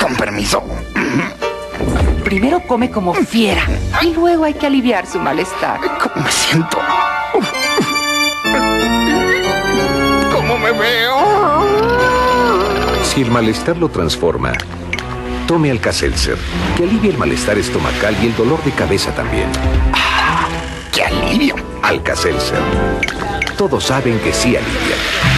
Con permiso. Primero come como fiera y luego hay que aliviar su malestar. ¿Cómo me siento? ¿Cómo me veo? Si el malestar lo transforma, tome Alka-Seltzer, que alivia el malestar estomacal y el dolor de cabeza también. ¡Qué alivio! Alka-Seltzer. Todos saben que sí alivia.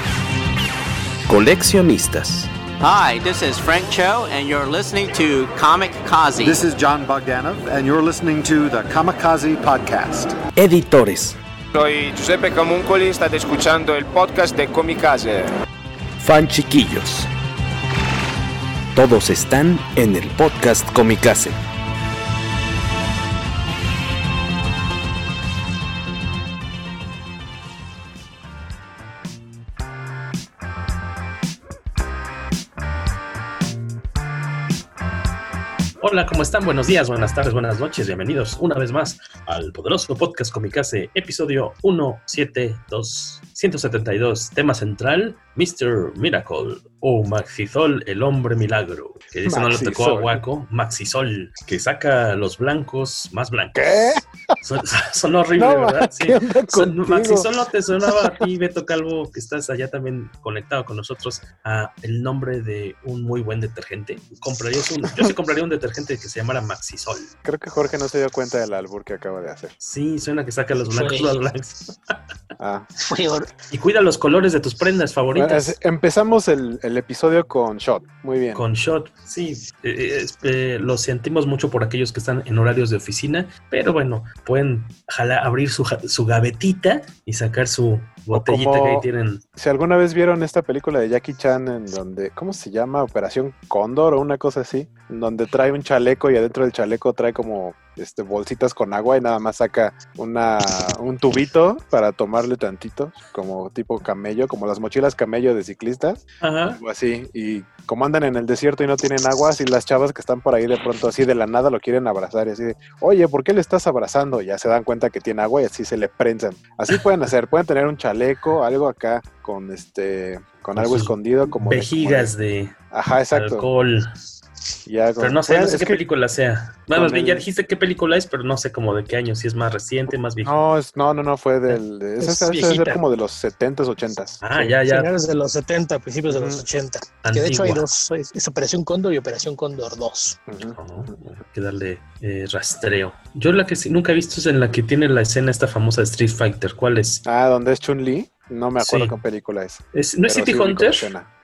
Coleccionistas. Hi, this is Frank Cho, and you're listening to Comic Kazi. This is John Bogdanov, and you're listening to the Kamikaze Podcast. Editores. Soy Giuseppe Camuncoli, state escuchando el podcast de Comicase. Fan chiquillos. Todos están en el podcast Comicase. Hola, ¿cómo están? Buenos días, buenas tardes, buenas noches. Bienvenidos una vez más al poderoso podcast Comicase, episodio 172, 172, tema central, Mr. Miracle o Maxisol, el hombre milagro, que dice no le tocó a Guaco, Maxisol, que saca a los blancos más blancos. ¿Qué? Son, son horribles, No, ¿verdad? Sí. ¿qué onda Son-? Maxisol no te sonaba a ti, Beto Calvo, que estás allá también conectado con nosotros, a el nombre de un muy buen detergente. Comprarías un, yo sí compraría un detergente que se llamara Maxisol. Creo que Jorge no se dio cuenta del albur que acaba de hacer. Sí, suena que saca los blancos Sí. más blancos. Ah. Y cuida los colores de tus prendas favoritas. empezamos el, el episodio con Shot. Muy bien. Con shot, sí, eh, es- eh, lo sentimos mucho por aquellos que están en horarios de oficina, pero bueno, pueden jalar, abrir su, su gavetita y sacar su botellita como- que ahí tienen. Si alguna vez vieron esta película de Jackie Chan en donde, ¿cómo se llama? Operación Cóndor o una cosa así, en donde trae un chaleco y adentro del chaleco trae como este bolsitas con agua y nada más saca una un tubito para tomarle tantito, como tipo camello, como las mochilas camello de ciclistas, Ajá. o así, y como andan en el desierto y no tienen agua, así las chavas que están por ahí de pronto así de la nada lo quieren abrazar y así de, oye, ¿por qué le estás abrazando? Y ya se dan cuenta que tiene agua y así se le prensan. Así pueden hacer, pueden tener un chaleco, algo acá con este, con, Con algo escondido como de- Vejigas como de de- ajá, exacto. alcohol. Ya, Pero no sé, no sé qué que- película sea. Bien, ya dijiste qué película es, pero no sé como de qué año, si es más reciente, más vieja. No, es, no, no, no, fue del, de, esa Es esa debe ser como de los 70s, 80s. Ah, ya, ya. finales de los 70, principios de los 80. Que de hecho hay dos, es, es Operación Cóndor y Operación Cóndor 2. Oh, hay que darle eh, rastreo. Yo la que sí nunca he visto es en la que tiene la escena esta famosa de Street Fighter. ¿Cuál es? Ah, donde es Chun-Li, no me acuerdo Sí. qué película es. ¿Es- ¿No es City sí Hunter?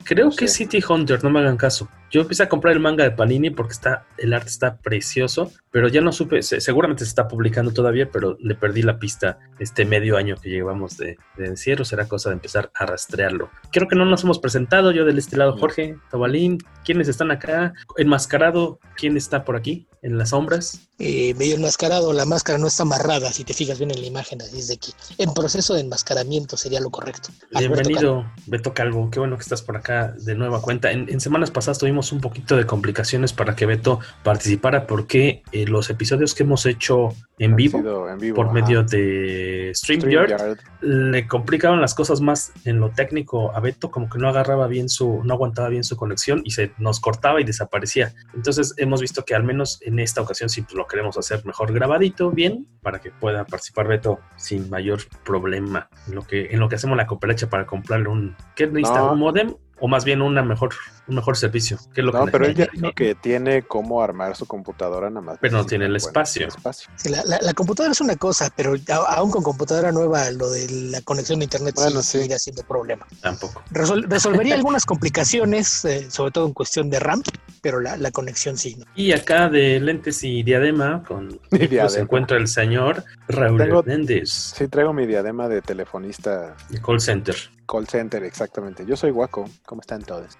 Creo No que. City Hunter, no me hagan caso. Yo empecé a comprar el manga de Panini porque está, el arte está precioso, pero ya no supe, se- seguramente se está publicando todavía, pero le perdí la pista este medio año que llevamos de, de encierro, será cosa de empezar a rastrearlo. Creo que no nos hemos presentado, yo del este lado Jorge, Tabalín, ¿quiénes están acá? Enmascarado, ¿quién está por aquí? En las sombras. Eh, medio enmascarado, la máscara no está amarrada, si te fijas bien en la imagen, así es de que en proceso de enmascaramiento sería lo correcto. Alberto Bienvenido, Beto Calvo. Qué bueno que estás por acá de nueva cuenta. En, en semanas pasadas tuvimos un poquito de complicaciones para que Beto participara porque eh, los episodios que hemos hecho en vivo, sido en vivo, por ajá. medio de StreamYard, StreamYard. le complicaban las cosas más en lo técnico a Beto, como que no agarraba bien su, no aguantaba bien su conexión y se nos cortaba y desaparecía. Entonces hemos visto que al menos en esta ocasión sí pues, lo queremos hacer mejor grabadito, bien, para que pueda participar Beto sin mayor problema. En lo que, en lo que hacemos la cooperacha para comprarle un, ¿qué necesita? No. ¿Un modem? O más bien una mejor, un mejor servicio. ¿Qué es lo No, que pero él ya dijo que tiene cómo armar su computadora nada más. Pero no tiene el espacio. espacio. Sí, la, la- la computadora es una cosa, pero a- aún con computadora nueva, lo de la conexión a internet sí Bueno, sí. seguirá siendo problema. Tampoco. Resol- resolvería algunas complicaciones, eh, sobre todo en cuestión de RAM, pero la, la conexión sí. ¿no? Y acá de lentes y diadema, con Y diadema. se encuentra el señor Raúl Hernández Sí, traigo mi diadema de telefonista. de call center. Call center, exactamente. Yo soy Guaco. ¿Cómo están todos?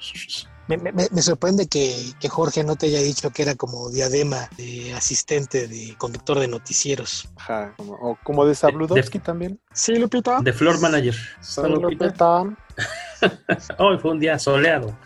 Me, me- me sorprende que, que Jorge no te haya dicho que era como diadema de asistente de conductor de noticieros. Ajá, como, o como de Sabludowski también. Sí, Lupita. De Floor Manager. Soy Lupita. Hoy fue un día soleado.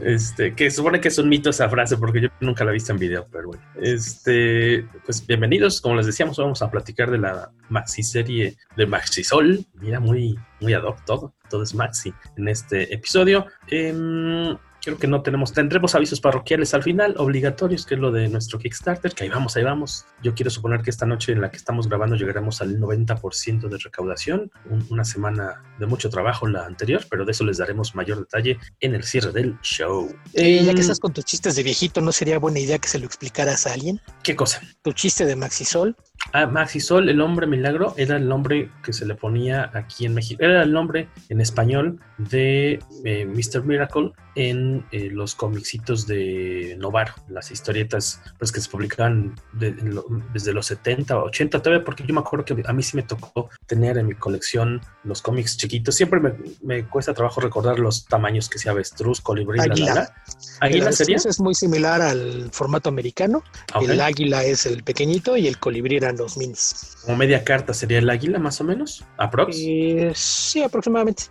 Este, que supone que es un mito esa frase porque yo nunca la he visto en video, pero bueno. Este, pues bienvenidos. Como les decíamos, vamos a platicar de la maxi serie de Maxisol. Mira, muy, muy ad hoc todo. Todo es maxi en este episodio. Em, Creo que no tenemos, tendremos avisos parroquiales al final, obligatorios, que es lo de nuestro Kickstarter, que ahí vamos, ahí vamos. Yo quiero suponer que esta noche en la que estamos grabando llegaremos al 90% de recaudación, Un- una semana de mucho trabajo la anterior, pero de eso les daremos mayor detalle en el cierre del show. Eh, ya que estás con tus chistes de viejito, ¿no sería buena idea que se lo explicaras a alguien? ¿Qué cosa? Tu chiste de Maxisol. Ah, Maxisol, el hombre milagro, era el nombre que se le ponía aquí en México. Era el nombre en español de eh, Mr. Miracle en eh, los comicitos de Novaro, las historietas pues, que se publicaban de- lo- desde los 70 o 80 todavía, porque yo me acuerdo que a mí sí me tocó tener en mi colección los cómics chiquitos. Siempre me, me cuesta trabajo recordar los tamaños que sea avestruz, colibrí, la, la, Águila. la. ¿Águila sería? es muy similar al formato americano. Ah. El águila es el pequeñito y el colibrí eran los minis. Como media carta sería el águila, más o menos, aprox. Eh, sí, aproximadamente.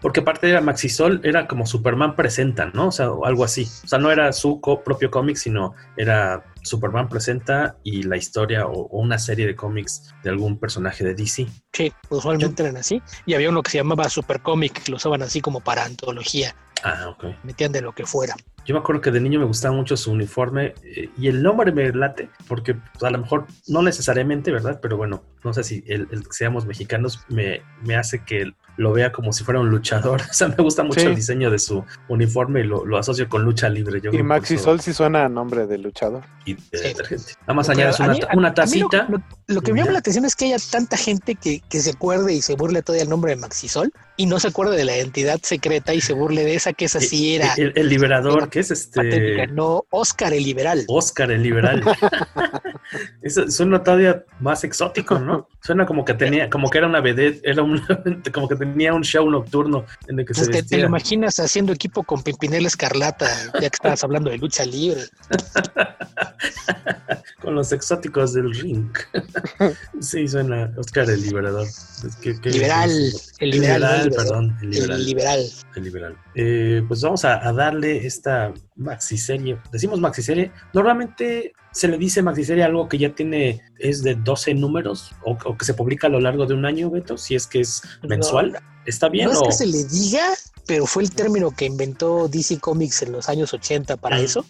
Porque aparte era Maxisol, era como Superman presenta, ¿no? O sea, o algo así. O sea, no era su propio cómic, sino era Superman presenta y la historia o, o una serie de cómics de algún personaje de DC. Sí, usualmente eran así. Y había uno que se llamaba Super Comic, que lo usaban así como para antología. Ah, ok. Metían de lo que fuera. Yo me acuerdo que de niño me gustaba mucho su uniforme eh, y el nombre me late, porque pues, a lo mejor no necesariamente, ¿verdad? Pero bueno, no sé si el, el que seamos mexicanos me, me hace que lo vea como si fuera un luchador. O sea, me gusta mucho Sí. el diseño de su uniforme y lo, lo asocio con lucha libre. Yo Y Maxi Sol sí suena a nombre de luchador. y de detergente. Nada más Pero añades a una, mí- una a mí lo- tacita. Lo, lo que me llama la atención es que haya tanta gente que, que se acuerde y se burle todavía el nombre de Maxisol y no se acuerde de la identidad secreta y se burle de esa que esa sí era El, el liberador, que es patética. este. No, Oscar el liberal. Oscar el liberal. Eso suena todavía más exótico, ¿no? Suena como que tenía, como que era una vedette, era un, como que tenía un show nocturno en el que Pues se te, lo imaginas haciendo equipo con Pimpinela Escarlata, ya que estabas hablando de lucha libre. con los exóticos del ring. sí, suena Oscar el liberador. Es Liberal, el liberal, perdón, el liberal. El liberal. El liberal. Eh, pues vamos a, a darle esta maxiserie. Decimos maxiserie. Normalmente se le dice maxiserie algo que ya tiene, es de 12 números o, o que se publica a lo largo de un año, Beto, si es que es mensual. ¿Está bien No es que se le diga, pero fue el término que inventó DC Comics en los años 80 para eso,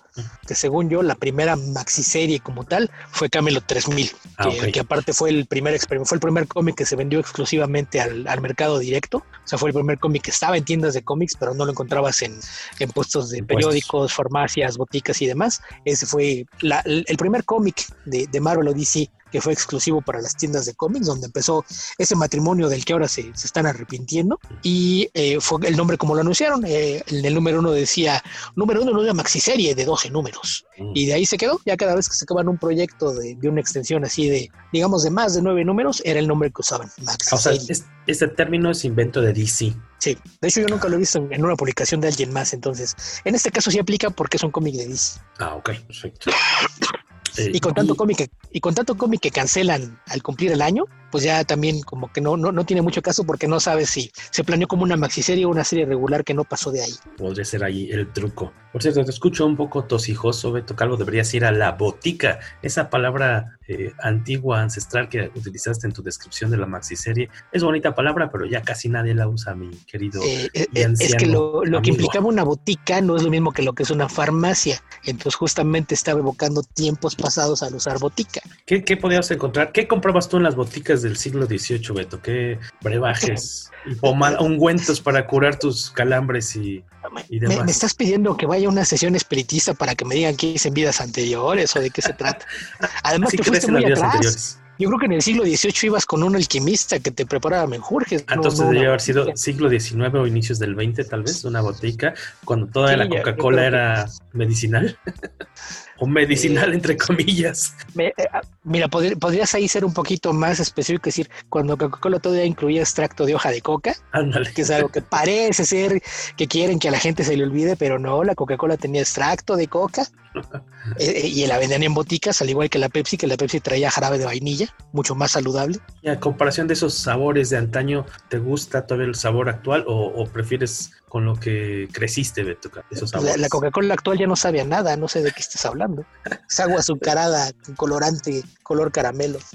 que según yo la primera maxiserie como tal fue Camelot 3000, Ah, que, aparte fue el primer experimento, fue el primer cómic que se vendió exclusivamente al, al mercado directo, o sea, fue el primer cómic que estaba en tiendas de cómics, pero no lo encontrabas en, en puestos de En periódicos, farmacias, boticas y demás. Ese fue la- el primer cómic de, de Marvel o DC que fue exclusivo para las tiendas de cómics, donde empezó ese matrimonio del que ahora se, se están arrepintiendo. Y eh, fue el nombre como lo anunciaron. eh, en el número uno decía, número uno, una maxiserie de 12 números. Mm. Y de ahí se quedó. Ya cada vez que sacaban un proyecto de, de una extensión así de, digamos, de más de nueve números, era el nombre que usaban, o sea, es- este término es invento de DC. Sí, de hecho yo nunca lo he visto en, en una publicación de alguien más, entonces en este caso sí aplica porque es un cómic de DC. Ah, ok, perfecto. Y con tanto cómic que, y con tanto cómic que cancelan al cumplir el año, pues ya también como que no, no, no tiene mucho caso porque no sabes si se planeó como una maxiserie o una serie regular que no pasó de ahí. Podría ser ahí el truco. Por cierto, te escucho un poco tosijoso, Beto Calvo. Deberías ir a la botica. Esa palabra eh, antigua, ancestral que utilizaste en tu descripción de la maxiserie. Es bonita palabra, pero ya casi nadie la usa, mi querido. Eh, eh, y eh, es que lo, lo que implicaba una botica no es lo mismo que lo que es una farmacia. Entonces justamente estaba evocando tiempos pasados al usar botica. ¿Qué, qué podías encontrar? ¿Qué comprabas tú en las boticas del siglo XVIII, Beto? ¿Qué brebajes pomada, ungüentos para curar tus calambres y, y Me, demás? me estás pidiendo que vaya una sesión espiritista para que me digan qué hice en vidas anteriores o de qué se trata. Además, ¿Sí te fuiste muy atrás. anteriores? Yo creo que en el siglo XVIII ibas con un alquimista que te preparaba menjurjes. Entonces no haber sido siglo XIX o inicios del XX, tal vez, una botica, cuando toda Sí, la Coca-Cola que- era medicinal. o medicinal, entre comillas. Me- eh, ah, mira, podrías ahí ser un poquito más específico, y decir, cuando Coca-Cola todavía incluía extracto de hoja de coca, Ándale. que es algo que parece ser que quieren que a la gente se le olvide, pero no, la Coca-Cola tenía extracto de coca eh, y la vendían en boticas, al igual que la Pepsi, que la Pepsi traía jarabe de vainilla, mucho más saludable. Y a comparación de esos sabores de antaño, ¿te gusta todavía el sabor actual o, o prefieres con lo que creciste, Beto? Esos La, sabores. la Coca-Cola actual ya no sabe a nada, no sé de qué estás hablando. Es agua azucarada, colorante, color caramelo.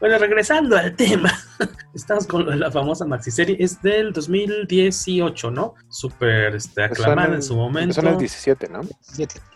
Bueno, regresando al tema, estamos con la famosa maxiserie, es del 2018, ¿no? Súper este, aclamada en su momento. Son el 17, ¿no?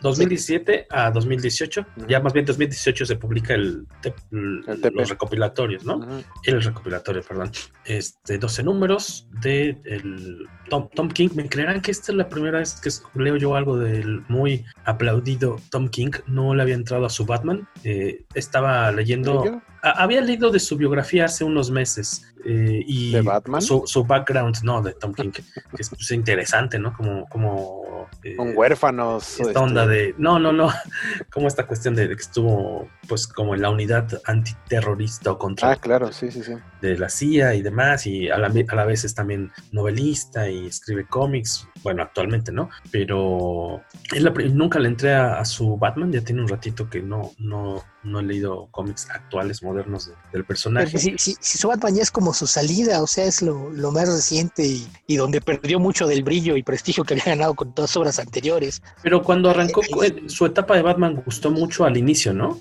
2017 a 2018, ya más bien 2018 se publica el, te- el- los recopilatorios, ¿no? El recopilatorio, perdón. Este, 12 números de el Tom, Tom King. ¿Me creerán que esta es la primera vez que leo yo algo del muy aplaudido Tom King? No le había entrado a su Batman. Eh, estaba leyendo... Había leído de su biografía hace unos meses eh, y ¿De Batman? Su, su background, no, de Tom King, que es pues, interesante, ¿no? Como, como eh, Con huérfanos. esta este, onda de no no no como esta cuestión de, de que estuvo pues como en la unidad antiterrorista o contra Ah, claro, sí, sí, sí. De la CIA y demás y a la, a la vez es también novelista y escribe cómics bueno actualmente no pero es la pri- nunca le entré a, a su Batman ya tiene un ratito que no no no he leído cómics actuales modernos de- del personaje si, si, si su Batman ya es como su salida, o sea, es lo, lo más reciente y, y donde perdió mucho del brillo y prestigio que había ganado con todas obras anteriores. pero cuando arrancó eh, su etapa de Batman gustó mucho al inicio no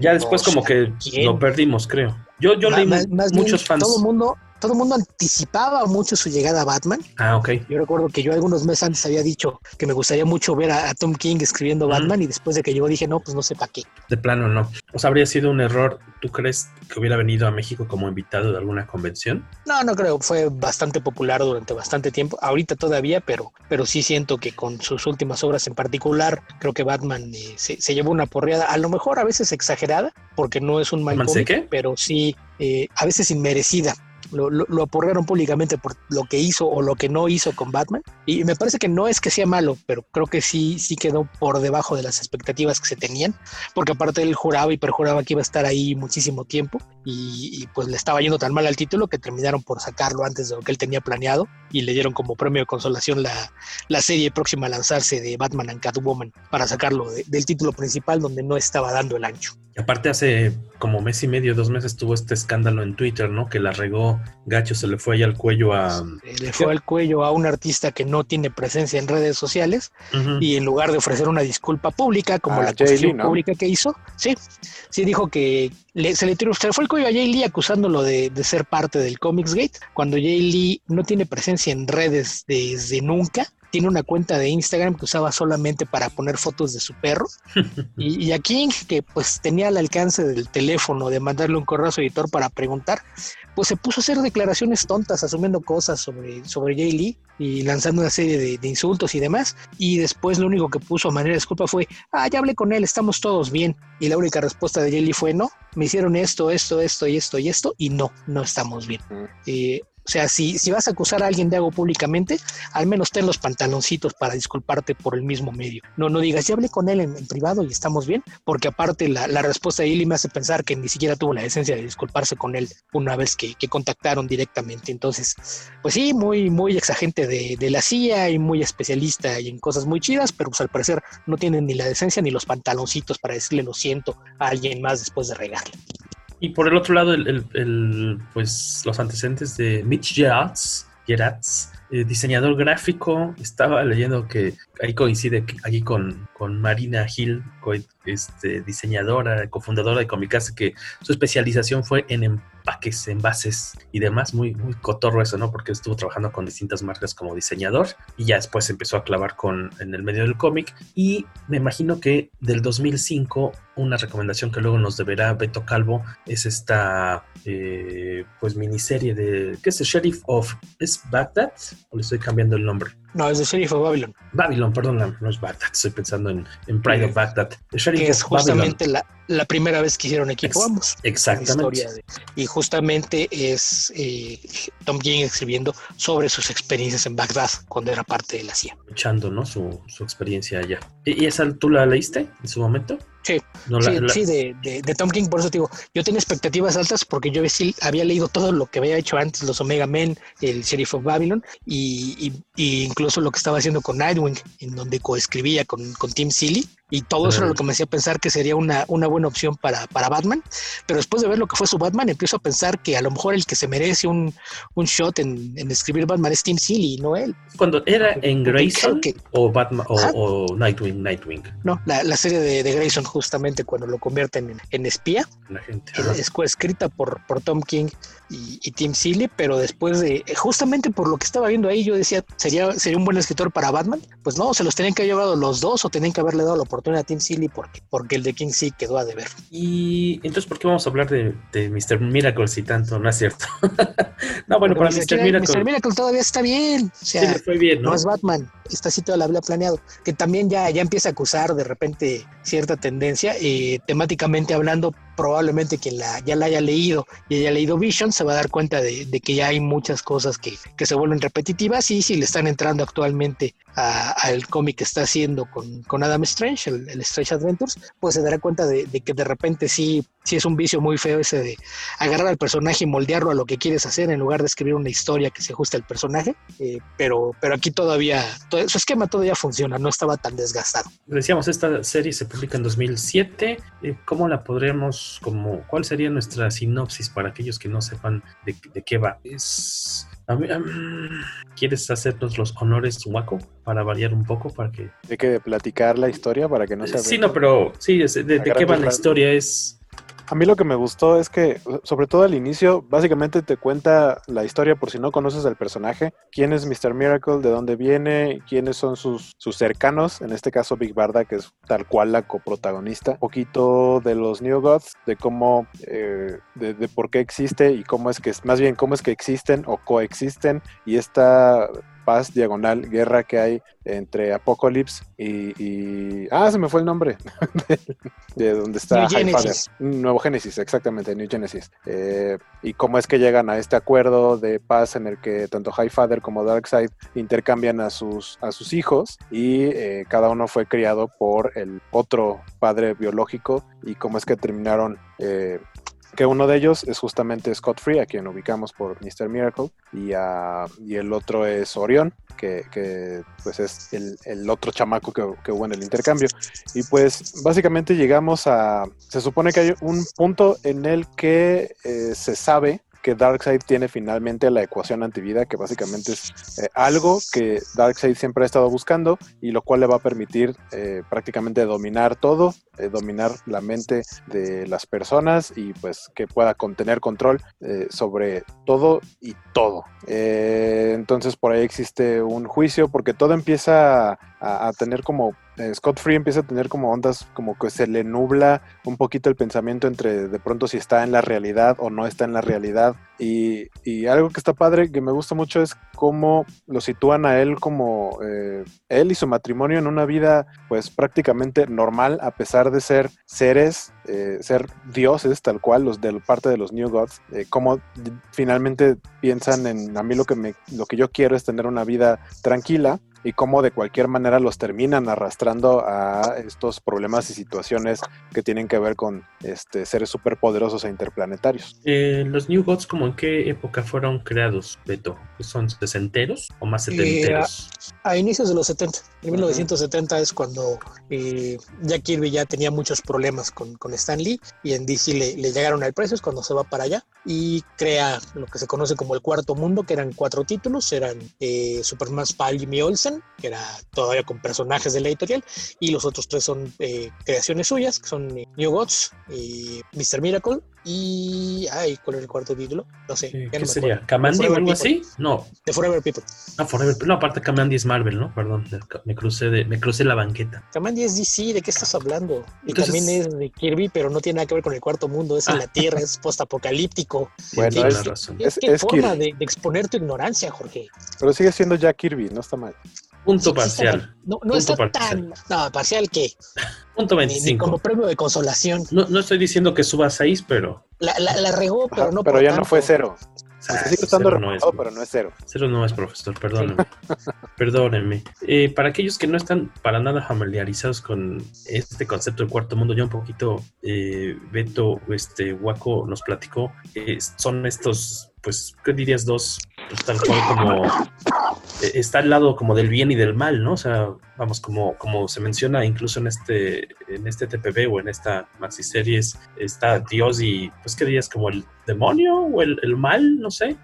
ya después no, como que ¿quién? lo perdimos creo yo yo leí más- más bien, muchos fans. Todo mundo, todo mundo anticipaba mucho su llegada a Batman. ah ok Yo recuerdo que yo algunos meses antes había dicho que me gustaría mucho ver a, a Tom King escribiendo Batman y después de que llegó dije, no, pues no sé para qué. De plano no. O sea, habría sido un error, ¿tú crees que hubiera venido a México como invitado de alguna convención? No, no creo, fue bastante popular durante bastante tiempo, ahorita todavía, pero, pero sí siento que con sus últimas obras en particular, creo que Batman eh, se, se llevó una porreada, a lo mejor a veces exagerada, porque no es un mal ¿Batman se cómic, pero sí eh, a veces inmerecida. Lo, lo, aporrearon públicamente por lo que hizo o lo que no hizo con Batman. Y me parece que no es que sea malo, pero creo que sí, sí quedó por debajo de las expectativas que se tenían, porque aparte él juraba y perjuraba que iba a estar ahí muchísimo tiempo y, pues le estaba yendo tan mal al título que terminaron por sacarlo antes de lo que él tenía planeado y le dieron como premio de consolación la, la serie próxima a lanzarse de Batman and Catwoman para sacarlo de- del título principal donde no estaba dando el ancho. Aparte hace como mes y medio, dos meses tuvo este escándalo en Twitter, ¿no? Que la regó gacho, se le fue ahí al cuello a... Eh, Le fue al cuello a un artista que no tiene presencia en redes sociales y en lugar de ofrecer una disculpa pública como A la acusación pública que hizo, sí, sí dijo que le- se le tiró, se le fue el cuello a Jay Lee acusándolo de, de ser parte del Comics Gate, cuando Jay Lee no tiene presencia en redes desde nunca. Tiene una cuenta de Instagram que usaba solamente para poner fotos de su perro. Y, y a King, que pues tenía al alcance del teléfono de mandarle un correo a su editor para preguntar, pues se puso a hacer declaraciones tontas, asumiendo cosas sobre, sobre Jay Lee y lanzando una serie de, de insultos y demás. Y después lo único que puso a manera de disculpa fue, ah, ya hablé con él, estamos todos bien. Y la única respuesta de Jay Lee fue, no, me hicieron esto, esto, esto y esto y esto, y no, no estamos bien. Eh, o sea, si, si vas a acusar a alguien de algo públicamente, al menos ten los pantaloncitos para disculparte por el mismo medio. No, no digas, ya hablé con él en, privado y estamos bien, porque aparte la, la respuesta de Ili me hace pensar que ni siquiera tuvo la decencia de disculparse con él una vez que, que contactaron directamente. Entonces, pues sí, muy, muy exagente de, de la CIA y muy especialista y en cosas muy chidas, pero pues al parecer no tienen ni la decencia ni los pantaloncitos para decirle lo siento a alguien más después de regarle. Y por el otro lado, el, el- el, pues los antecedentes de Mitch Gerards, Gerards, eh, diseñador gráfico, estaba leyendo que ahí coincide aquí con, con Marina co- este, diseñadora, cofundadora de Comicase, que su especialización fue en empaques, envases y demás. Muy, muy cotorro eso, ¿no? Porque estuvo trabajando con distintas marcas como diseñador y ya después empezó a clavar con, en el medio del cómic. Y me imagino que del 2005, una recomendación que luego nos deberá Beto Calvo es esta eh, pues miniserie de ¿qué es el Sheriff of ¿es Baghdad? O le estoy cambiando el nombre No, es de Sheriff of Babylon. Babylon, perdón, no, no es Baghdad, estoy pensando en, en Pride of Baghdad. The Sheriff que es justamente la, la primera vez que hicieron equipo Ex- ambos. exactamente. De- y justamente es eh, Tom King escribiendo sobre sus experiencias en Bagdad cuando era parte de la CIA. Echando, ¿no? Su, su experiencia allá. ¿Y y esa tú la leíste en su momento? Sí, No, la- sí, la- sí, de, de- de Tom King, por eso te digo, yo tenía expectativas altas porque yo sí había leído todo lo que había hecho antes, los Omega Men, el Sheriff of Babylon, y, y- y incluso lo que estaba haciendo con Nightwing, en donde coescribía con, con Tim Seeley, y todo eso era lo que me hacía pensar que sería una, una buena opción para, para Batman, pero después de ver lo que fue su Batman, empiezo a pensar que a lo mejor el que se merece un, un shot en, en escribir Batman es Tim Seeley, no él. Cuando era en Grayson que- o Batman o, Nightwing, Nightwing, No, la, la serie de, de Grayson justamente cuando lo convierten en, en espía, la gente. Es- Ajá. es escrita por, por Tom King y, y Tim Seeley, pero después de, eh, justamente por lo que estaba viendo ahí, yo decía, ¿sería, sería un buen escritor para Batman? Pues no, se los tenían que haber llevado los dos o tenían que haberle dado la oportunidad a Tim Seeley porque, porque el de King sí quedó a deber. Y entonces, ¿por qué vamos a hablar de, de Mr. Miracle si tanto? No es cierto. no, bueno, Porque para Mr. Miracle. Mr. Miracle todavía está bien. O sea, Sí, le fue bien, ¿no? no es Batman, esta cita la había planeado, que también ya, ya empieza a acusar de repente cierta tendencia, eh, temáticamente hablando, probablemente quien la, ya la haya leído y haya leído Vision se va a dar cuenta de, de que ya hay muchas cosas que, que se vuelven repetitivas y si le están entrando actualmente al cómic que está haciendo con, con Adam Strange, el, el Strange Adventures, pues se dará cuenta de, de que de repente sí, sí es un vicio muy feo ese de agarrar al personaje y moldearlo a lo que quieres hacer en lugar de escribir una historia que se ajuste al personaje, eh, pero, pero aquí todavía, todo- su esquema todavía funciona, no estaba tan desgastado. Decíamos, esta serie se publica en 2007. eh, ¿Cómo la podríamos, como, cuál sería nuestra sinopsis para aquellos que no sepan de, de qué va? Es, ¿Quieres hacernos los honores, Waco, para variar un poco? Para que... Hay que platicar la historia para que no se Sí, no, pero sí, de, de qué va la historia es... A mí lo que me gustó es que, sobre todo al inicio, básicamente te cuenta la historia por si no conoces al personaje, quién es Mr. Miracle, de dónde viene, quiénes son sus, sus cercanos, en este caso Big Barda, que es tal cual la coprotagonista, un poquito de los New Gods, de cómo, eh, de, de por qué existe y cómo es que, más bien cómo es que existen o coexisten. Y esta paz diagonal, guerra que hay entre Apocalypse y, y- ah, se me fue el nombre de, de donde está New. Genesis. Nuevo Génesis, exactamente, New Genesis. Eh, y cómo es que llegan a este acuerdo de paz en el que tanto Highfather como Darkseid intercambian a sus, a sus hijos y eh, cada uno fue criado por el otro padre biológico y cómo es que terminaron eh, que uno de ellos es justamente Scott Free, a quien ubicamos por Mr. Miracle, y, ah, y el otro es Orión, que, que, pues es el, el otro chamaco que, que hubo en el intercambio. Y pues básicamente llegamos a, se supone que hay un punto en el que eh, se sabe que Darkseid tiene finalmente la ecuación antivida, que básicamente es eh, algo que Darkseid siempre ha estado buscando y lo cual le va a permitir eh, prácticamente dominar todo, eh, dominar la mente de las personas y pues que pueda contener control sobre todo y todo. Entonces por ahí existe un juicio porque todo empieza a, tener como Scott Free empieza a tener como ondas, como que se le nubla un poquito el pensamiento entre de pronto si está en la realidad o no está en la realidad. Y, algo que está padre, que me gusta mucho, es cómo lo sitúan a él como eh, él y su matrimonio en una vida pues prácticamente normal, a pesar de ser seres, eh, ser dioses tal cual, los de parte de los New Gods, eh, cómo finalmente piensan en a mí lo que, me, lo que yo quiero es tener una vida tranquila y cómo de cualquier manera los terminan arrastrando a estos problemas y situaciones que tienen que ver con este, seres superpoderosos e interplanetarios. Eh, los New Gods, ¿como en qué época fueron creados, Beto? ¿Son sesenteros o más setenteros? Eh, a, a, inicios de los 70. En 1970 es cuando eh, Jack Kirby ya tenía muchos problemas con, con Stan Lee y en DC le, le, llegaron al precio, es cuando se va para allá y crea lo que se conoce como el cuarto mundo, que eran cuatro títulos, eran eh, Superman Spy Jimmy Olsen, que era todavía con personajes de la editorial, y los otros tres son eh, creaciones suyas, que son New Gods, Mr. Miracle y. Ay, ¿cuál era el cuarto título? No sé. ¿Qué, no sería? ¿Kamandi o algo así? No. The Forever People. Ah, Forever No, aparte Kamandi es Marvel, ¿no? Perdón, me crucé, de, me crucé la banqueta. Kamandi es DC, ¿de qué estás hablando? Y Entonces... también es de Kirby, pero no tiene nada que ver con el cuarto mundo, es en Ah. la Tierra, es postapocalíptico. Bueno, ¿Qué, es, qué- es, forma de, de exponer tu ignorancia, Jorge? pero sigue siendo Jack Kirby, no está mal. Punto parcial. no, no está tan. No, parcial que. Punto 25. como premio de consolación. No, no estoy diciendo que suba 6, pero. La, la, regó, pero no Pero ya no fue cero. Sigue estando no pero no es cero. Cero no es, profesor, perdónenme. perdónenme. Eh, para aquellos que no están para nada familiarizados con este concepto del cuarto mundo, ya un poquito eh, Beto, este Waco nos platicó, eh, son estos, pues, ¿qué dirías? Dos, pues tal cual como eh, está al lado como del bien y del mal, ¿no? O sea, vamos, como, como se menciona incluso en este, en este TPB o en esta maxi series, está Dios y, pues, ¿qué dirías? Como el demonio o el, mal, no sé.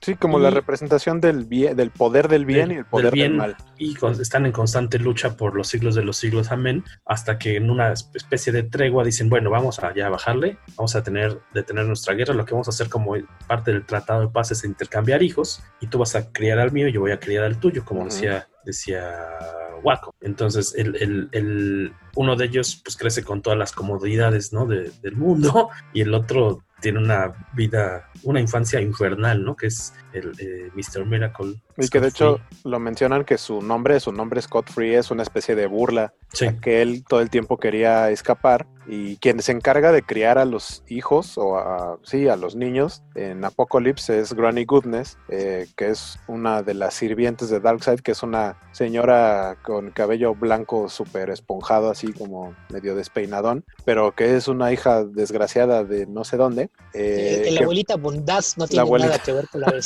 Sí, como la representación del bien, del poder del bien y el poder del, mal. Y están en constante lucha por los siglos de los siglos, amén, hasta que en una especie de tregua dicen, bueno, vamos a ya bajarle, vamos a tener, detener nuestra guerra, lo que vamos a hacer como parte del tratado de paz es intercambiar hijos, y tú vas a criar al mío y yo voy a criar al tuyo, como decía, decía Waco. Entonces, el, el, uno de ellos pues crece con todas las comodidades ¿no? del mundo y el otro tiene una vida, una infancia infernal, ¿no? Que es el eh, Mr. Miracle. Y que de hecho lo mencionan que su nombre, su nombre Scott Free es una especie de burla, que él todo el tiempo quería escapar y quien se encarga de criar a los hijos o a, sí, a los niños en Apocalypse es Granny Goodness, eh, que es una de las sirvientes de Darkseid, que es una señora con cabello blanco súper esponjado, así como medio despeinadón, pero que es una hija desgraciada de no sé dónde. Eh, la abuelita Bondaz no tiene nada que ver con la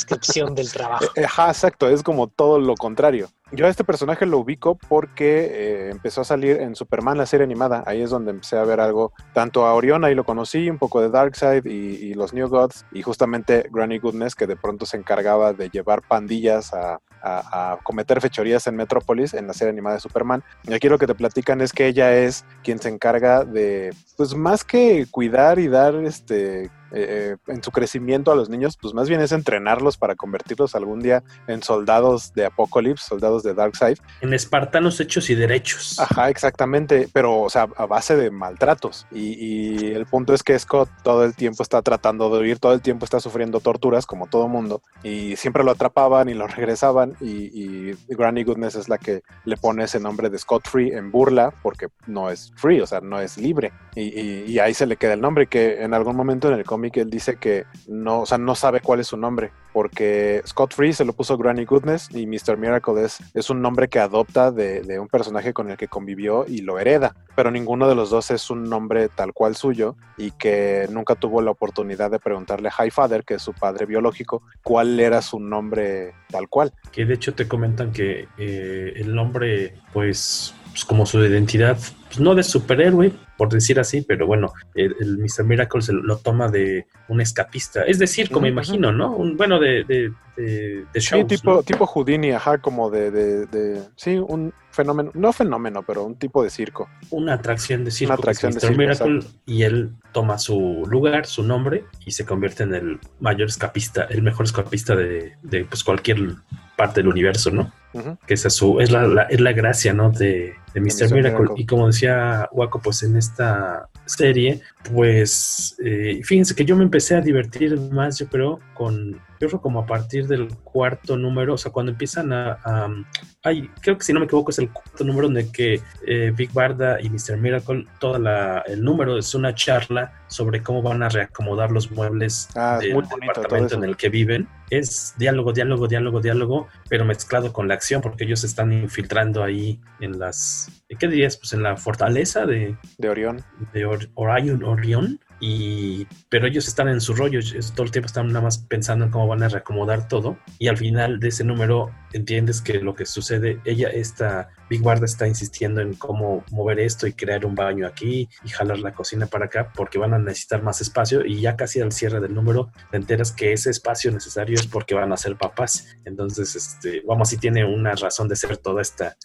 del trabajo. Ajá, exacto, es como todo lo contrario. Yo a este personaje lo ubico porque eh, empezó a salir en Superman, la serie animada. Ahí es donde empecé a ver algo, tanto a Orion, ahí lo conocí, un poco de Darkseid y, y los New Gods, y justamente Granny Goodness, que de pronto se encargaba de llevar pandillas a, a, cometer fechorías en Metrópolis, en la serie animada de Superman. Y aquí lo que te platican es que ella es quien se encarga de, pues más que cuidar y dar este eh, en su crecimiento a los niños, pues más bien es entrenarlos para convertirlos algún día en soldados de Apocalypse, soldados de Darkseid. En espartanos hechos y derechos. Ajá, exactamente, pero o sea, a base de maltratos. Y, el punto es que Scott todo el tiempo está tratando de huir, todo el tiempo está sufriendo torturas, como todo mundo, y siempre lo atrapaban y lo regresaban, y, Granny Goodness es la que le pone ese nombre de Scott Free en burla, porque no es free, o sea, no es libre. Y, y ahí se le queda el nombre, que en algún momento en el cómic él dice que no, o sea, no sabe cuál es su nombre, porque Scott Free se lo puso Granny Goodness y Mr. Miracle es, es un nombre que adopta de, un personaje con el que convivió y lo hereda, pero ninguno de los dos es un nombre tal cual suyo y que nunca tuvo la oportunidad de preguntarle a High Father, que es su padre biológico, cuál era su nombre tal cual. Que de hecho te comentan que eh, el nombre, pues, pues como su identidad pues, no de superhéroe, por decir así, pero bueno, el, Mr. Miracle se lo toma de un escapista. Es decir, como imagino, ¿no? Un, bueno, de, de, de, shows, Sí, tipo, tipo Houdini, ajá, como de, de, Sí, un fenómeno, no fenómeno, pero un tipo de circo. Una atracción de circo. Una atracción de circo, Miracle, y él toma su lugar, su nombre, y se convierte en el mayor escapista, el mejor escapista de, de pues, cualquier parte del universo, ¿no? Que esa su, es, la, es la gracia, ¿no? De, de Mr. Miracle. Y como decía Waco, pues en esta serie, pues eh, fíjense que yo me empecé a divertir más, yo creo, con yo creo como a partir del cuarto número, o sea, cuando empiezan a, ay, creo que si no me equivoco es el cuarto número en el que eh, Big Barda y Mr. Miracle, todo el número es una charla sobre cómo van a reacomodar los muebles ah, del departamento en el que viven. Es diálogo, diálogo, diálogo, diálogo, pero mezclado con la acción, porque ellos están infiltrando ahí en las, ¿qué dirías? Pues en la fortaleza de, de Orión. De Orion, Orión y, pero ellos están en su rollo, todo el tiempo están nada más pensando en cómo van a reacomodar todo y al final de ese número entiendes que lo que sucede, ella, esta Big Barda está insistiendo en cómo mover esto y crear un baño aquí y jalar la cocina para acá porque van a necesitar más espacio y ya casi al cierre del número te enteras que ese espacio necesario es porque van a ser papás. Entonces, este, vamos, si tiene una razón de ser toda esta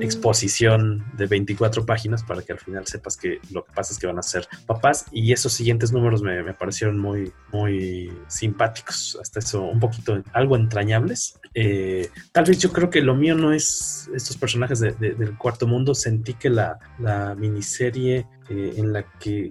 exposición de 24 páginas para que al final sepas que lo que pasa es que van a ser papás y esos siguientes números me, me parecieron muy, muy simpáticos, hasta eso un poquito algo entrañables. Eh, tal vez yo creo que lo mío no es estos personajes del cuarto mundo. Sentí que la, la miniserie eh, en la que, eh,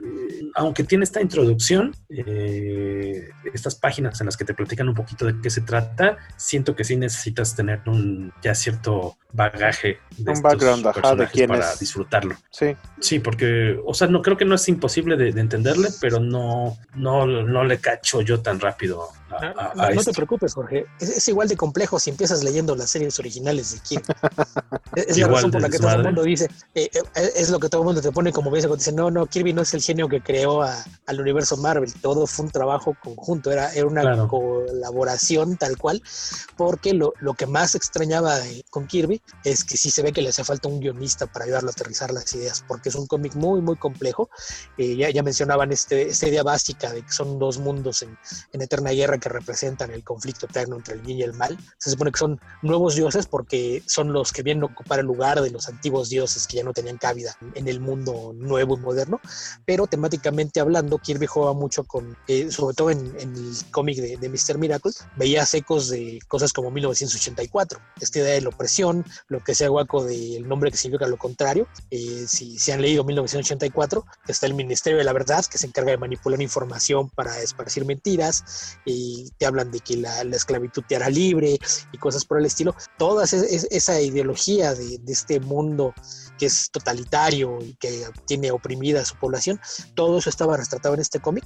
aunque tiene esta introducción, eh, estas páginas en las que te platican un poquito de qué se trata, siento que sí necesitas tener un ya cierto bagaje de un background ajá, de quién para es. disfrutarlo. Sí. Sí, porque, o sea, no creo que no es imposible de, de entenderle, pero no, no, no le cacho yo tan rápido a, a- a No, te preocupes, Jorge. Es, es igual de complejo si empiezas leyendo las series originales de Kirby. es es la razón por la que todo el mundo dice, eh, eh, es lo que todo el mundo te pone como ves, dice, no, no, Kirby no es el genio que creó a- al universo Marvel, todo fue un trabajo conjunto, era, era una Claro. colaboración tal cual, porque lo, lo que más extrañaba eh, con Kirby es que sí se ve que le hace falta un guionista para ayudarlo a aterrizar las ideas, porque es un cómic muy, muy complejo. Eh, ya, ya mencionaban este, esta idea básica de que son dos mundos en, en eterna guerra que representan el conflicto eterno entre el bien y el mal. Se supone que son nuevos dioses porque son los que vienen a ocupar el lugar de los antiguos dioses que ya no tenían cabida en el mundo nuevo y moderno. Pero temáticamente hablando, Kirby juega mucho con, eh, sobre todo en, en el cómic de, de Mr. Miracle, veías ecos de cosas como 1984, esta idea de la opresión, lo que sea guaco del nombre que significa lo contrario. Eh, si, si han leído 1984, que está el Ministerio de la Verdad, que se encarga de manipular información para esparcir mentiras, y te hablan de que la, la esclavitud te hará libre y cosas por el estilo. Toda es- es- esa ideología de, de este mundo que es totalitario y que tiene oprimida a su población, todo eso estaba retratado en este cómic,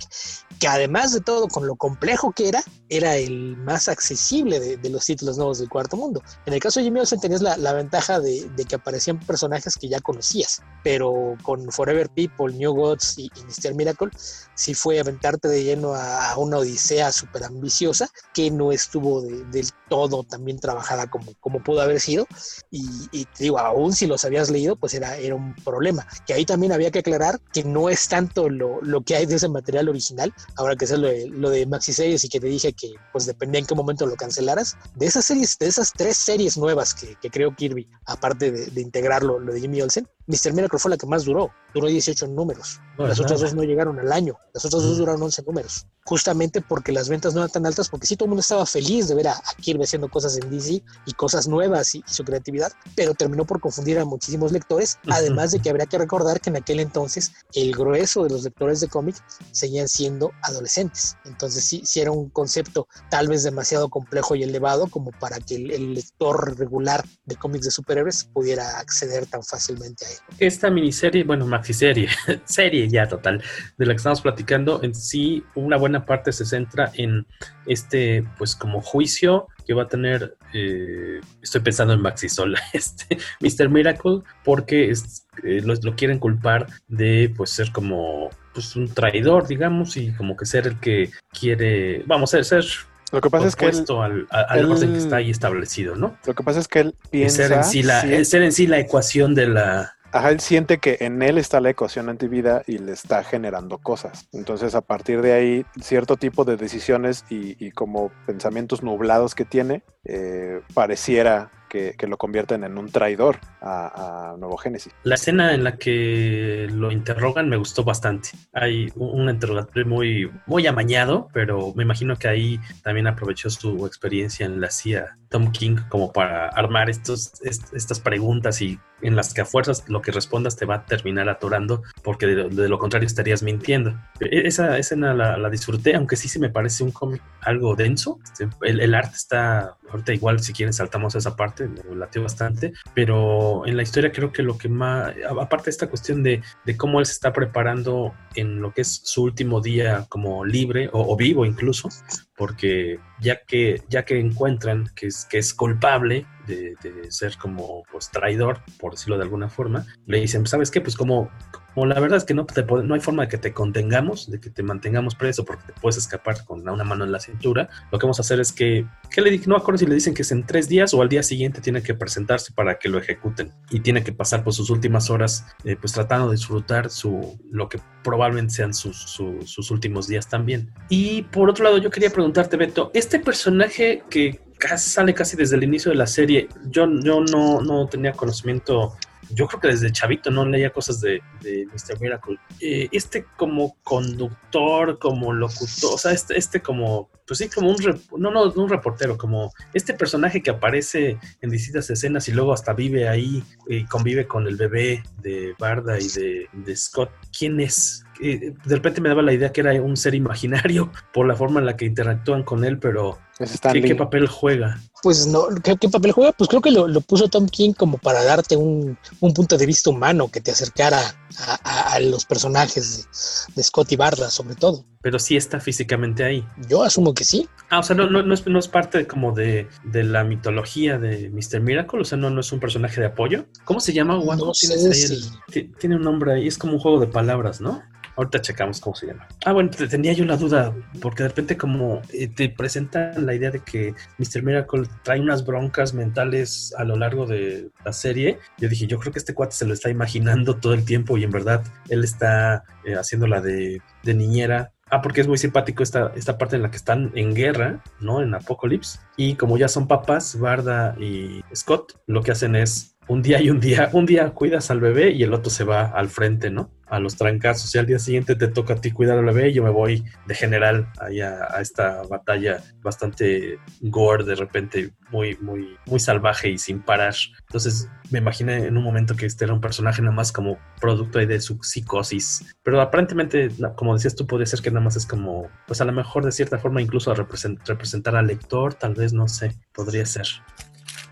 que además de todo, con lo complejo que era, era el más accesible de, los títulos nuevos del cuarto mundo. En el caso de Jimmy Olsen tenías la, ventaja de, que aparecían personajes que ya conocías, pero con Forever People, New Gods y, y Mr. Miracle, sí fue aventarte de lleno a, una odisea súper ambiciosa que no estuvo de- del todo tan bien trabajada como, como pudo haber sido. Y, y te digo, aún si los habías leído, pues era, era un problema. Que ahí también había que aclarar que no es tanto lo, lo que hay de ese material original, ahora que es lo de, lo de Maxi Series y que te dije que pues dependía en qué momento lo cancelaras. De esas series, de esas tres series nuevas que, que creó Kirby, aparte de, de integrarlo, lo de Jimmy Olsen, Mr. Miracle fue la que más duró, duró 18 números. No, las otras dos no llegaron al año, las otras dos duraron 11 números, justamente porque las ventas no eran tan altas, porque sí todo el mundo estaba feliz de ver a, a Kirby haciendo cosas en DC y cosas nuevas y, y su creatividad, pero terminó por confundir a muchísimos lectores, además de que habría que recordar que en aquel entonces el grueso de los lectores de cómic seguían siendo adolescentes, entonces sí, sí era un concepto tal vez demasiado complejo y elevado como para que el, el lector regular de cómics de superhéroes pudiera acceder tan fácilmente a Esta miniserie, bueno, maxiserie, serie ya total, de la que estamos platicando, en sí, una buena parte se centra en este, pues, como juicio que va a tener, eh, estoy pensando en Maxisol, este, Mr. Miracle, porque es, eh, lo, lo quieren culpar de, pues, ser como, pues, un traidor, digamos, y como que ser el que quiere, vamos a ser Lo que pasa es que él- al, al él- orden que está ahí establecido, ¿no? Lo que pasa es que él piensa. ser en sí la, sí, ser en sí la ecuación de la, Ajá, él siente que en él está la ecuación antivida y le está generando cosas. Entonces, a partir de ahí, cierto tipo de decisiones y, como pensamientos nublados que tiene, eh, pareciera que, lo convierten en un traidor a, Nuevo Génesis. La escena en la que lo interrogan me gustó bastante. Hay un, interrogatorio muy, muy amañado, pero me imagino que ahí también aprovechó su experiencia en la CIA Tom King como para armar estos, est- estas preguntas y en las que a fuerzas lo que respondas te va a terminar atorando porque de, lo- contrario estarías mintiendo. E- Esa escena la, disfruté, aunque sí se me parece un cómic algo denso. Este, El, el arte está, ahorita igual si quieren saltamos a esa parte, me latió bastante, pero en la historia creo que lo que más, aparte de esta cuestión de, de cómo él se está preparando en lo que es su último día como libre o vivo incluso, porque ya que, ya que encuentran que es, que es culpable de, de ser como pues traidor, por decirlo de alguna forma, le dicen, ¿sabes qué? Pues como, como la verdad es que no, te no hay forma de que te contengamos, de que te mantengamos preso porque te puedes escapar con una mano en la cintura, lo que vamos a hacer es que, ¿qué le? No acuerdo si le dicen que es en tres días o al día siguiente tiene que presentarse para que lo ejecuten y tiene que pasar por sus últimas horas eh, pues tratando de disfrutar su, lo que probablemente sean sus, su- sus últimos días también. Y por otro lado, yo quería preguntarte, Beto, este personaje que sale casi desde el inicio de la serie, yo, yo no, no tenía conocimiento yo creo que desde chavito no leía cosas de, de Mr. Miracle. Eh, este como conductor, como locutor, o sea, este, este como, pues sí, como un, no, no, un reportero, como este personaje que aparece en distintas escenas y luego hasta vive ahí y convive con el bebé de Barda y de, de Scott. ¿Quién es? de repente me daba la idea que era un ser imaginario por la forma en la que interactúan con él, pero ¿qué, ¿qué, papel juega? Pues no, ¿qué, qué papel juega? Pues creo que lo, lo, puso Tom King como para darte un, un, punto de vista humano que te acercara a, a, a los personajes de, de, Scott y Barda, sobre todo. Pero sí está físicamente ahí. Yo asumo que sí. Ah, o sea, no, no, no, es, no es, parte como de, de, la mitología de Mr. Miracle, o sea, no, no es un personaje de apoyo. ¿Cómo se llama? No sé si... el, tiene un nombre ahí, es como un juego de palabras, ¿no? Ahorita checamos cómo se llama. Ah, bueno, tenía yo la duda, porque de repente como eh, te presentan la idea de que Mr. Miracle trae unas broncas mentales a lo largo de la serie, yo dije, yo creo que este cuate se lo está imaginando todo el tiempo y en verdad él está eh, haciendo la de, de niñera Ah, porque es muy simpático esta, esta parte en la que están en guerra, ¿no? En Apocalypse. Y como ya son papás, Barda y Scott, lo que hacen es un día y un día, un día cuidas al bebé y el otro se va al frente, ¿no? A los trancazos. Y al día siguiente te toca a ti cuidar al bebé y yo me voy de general ahí a, esta batalla bastante gore de repente, muy, muy, muy salvaje y sin parar. Entonces me imaginé en un momento que este era un personaje nada más como producto de su psicosis. Pero aparentemente, como decías tú, podría ser que nada más es como, pues a lo mejor de cierta forma incluso a represent representar al lector, tal vez, no sé, podría ser.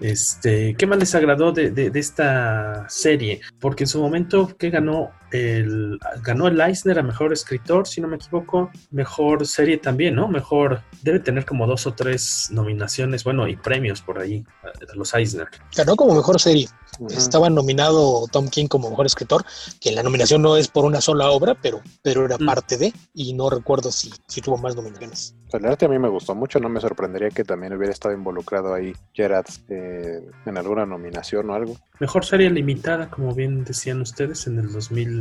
Este, ¿Qué más les agradó de, de, de, esta serie? Porque en su momento, ¿qué ganó? El, ganó el Eisner a mejor escritor, si no me equivoco. Mejor serie también, ¿no? Mejor, debe tener como dos o tres nominaciones, bueno, y premios por ahí, a los Eisner. Ganó como mejor serie. Uh -huh. Estaba nominado Tom King como mejor escritor, que la nominación no es por una sola obra, pero, pero era mm. parte de, y no recuerdo si, si tuvo más nominaciones. El arte a mí me gustó mucho, no me sorprendería que también hubiera estado involucrado ahí Gerard eh, en alguna nominación o algo. Mejor serie limitada, como bien decían ustedes, en el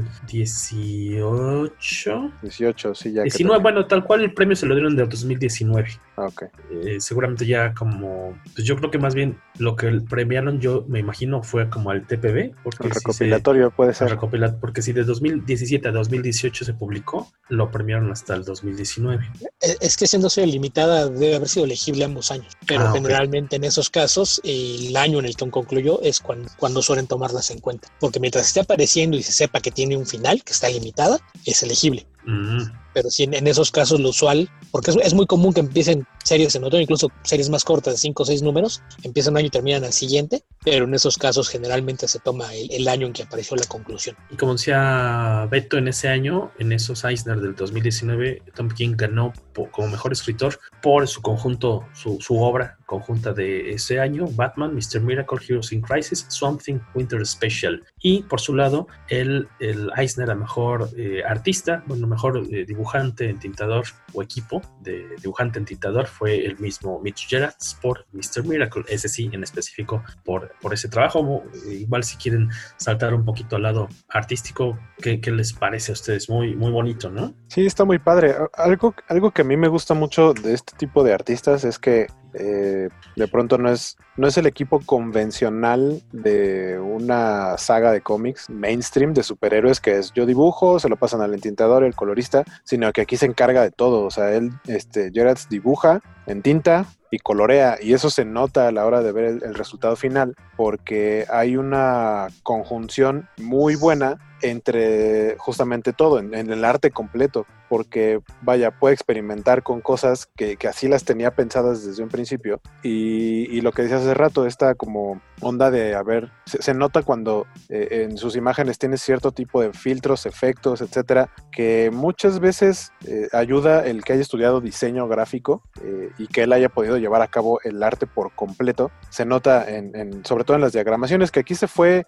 2018. 18, sí, ya. 19, bueno, tal cual el premio se lo dieron del 2019. Ah, ok. Eh, seguramente ya como, pues yo creo que más bien lo que premiaron, yo me imagino, fue como al TPB. Porque el recopilatorio si se, puede ser. Recopilat porque si de 2017 a 2018 se publicó, lo premiaron hasta el 2019. Es que siendo serie limitada debe haber sido elegible ambos años, pero ah, generalmente okay. en esos casos el año en el que concluyó es cuando, cuando suelen tomarlas en cuenta, porque mientras esté apareciendo y se sepa que tiene un final, que está limitada, es elegible. Mm. Pero sí, en, en, esos casos lo usual, porque es, es, muy común que empiecen series en otoño, incluso series más cortas de 5 o 6 números, empiezan un año y terminan al siguiente, pero en esos casos generalmente se toma el, el, año en que apareció la conclusión. Y como decía Beto, en ese año, en esos Eisner del 2019, Tom King ganó como mejor escritor por su conjunto, su, su obra conjunta de ese año, Batman, Mr. Miracle, Heroes in Crisis, Something Winter Special. Y por su lado, el, el Eisner a mejor eh, artista, bueno, mejor eh, dibujante, entintador o equipo de dibujante entintador fue el mismo Mitch Gerards por Mr. Miracle, ese sí, en específico por, por ese trabajo. Igual si quieren saltar un poquito al lado artístico, ¿qué, qué les parece a ustedes? Muy, muy bonito, ¿no? Sí, está muy padre. Algo, algo que a mí me gusta mucho de este tipo de artistas es que eh, de pronto no es, no es el equipo convencional de una saga de cómics mainstream de superhéroes que es yo dibujo, se lo pasan al entintador, el colorista, sino que aquí se encarga de todo. O sea, él, este, Gerards dibuja en tinta y colorea, y eso se nota a la hora de ver el, el resultado final, porque hay una conjunción muy buena entre justamente todo, en, el arte completo, porque vaya, puede experimentar con cosas que, así las tenía pensadas desde un principio. Y, lo que decía hace rato, esta como onda de, a ver, se, nota cuando eh, en sus imágenes tiene cierto tipo de filtros, efectos, etcétera, que muchas veces eh, ayuda el que haya estudiado diseño gráfico eh, y que él haya podido llevar a cabo el arte por completo. Se nota en, en sobre todo en las diagramaciones, que aquí se fue,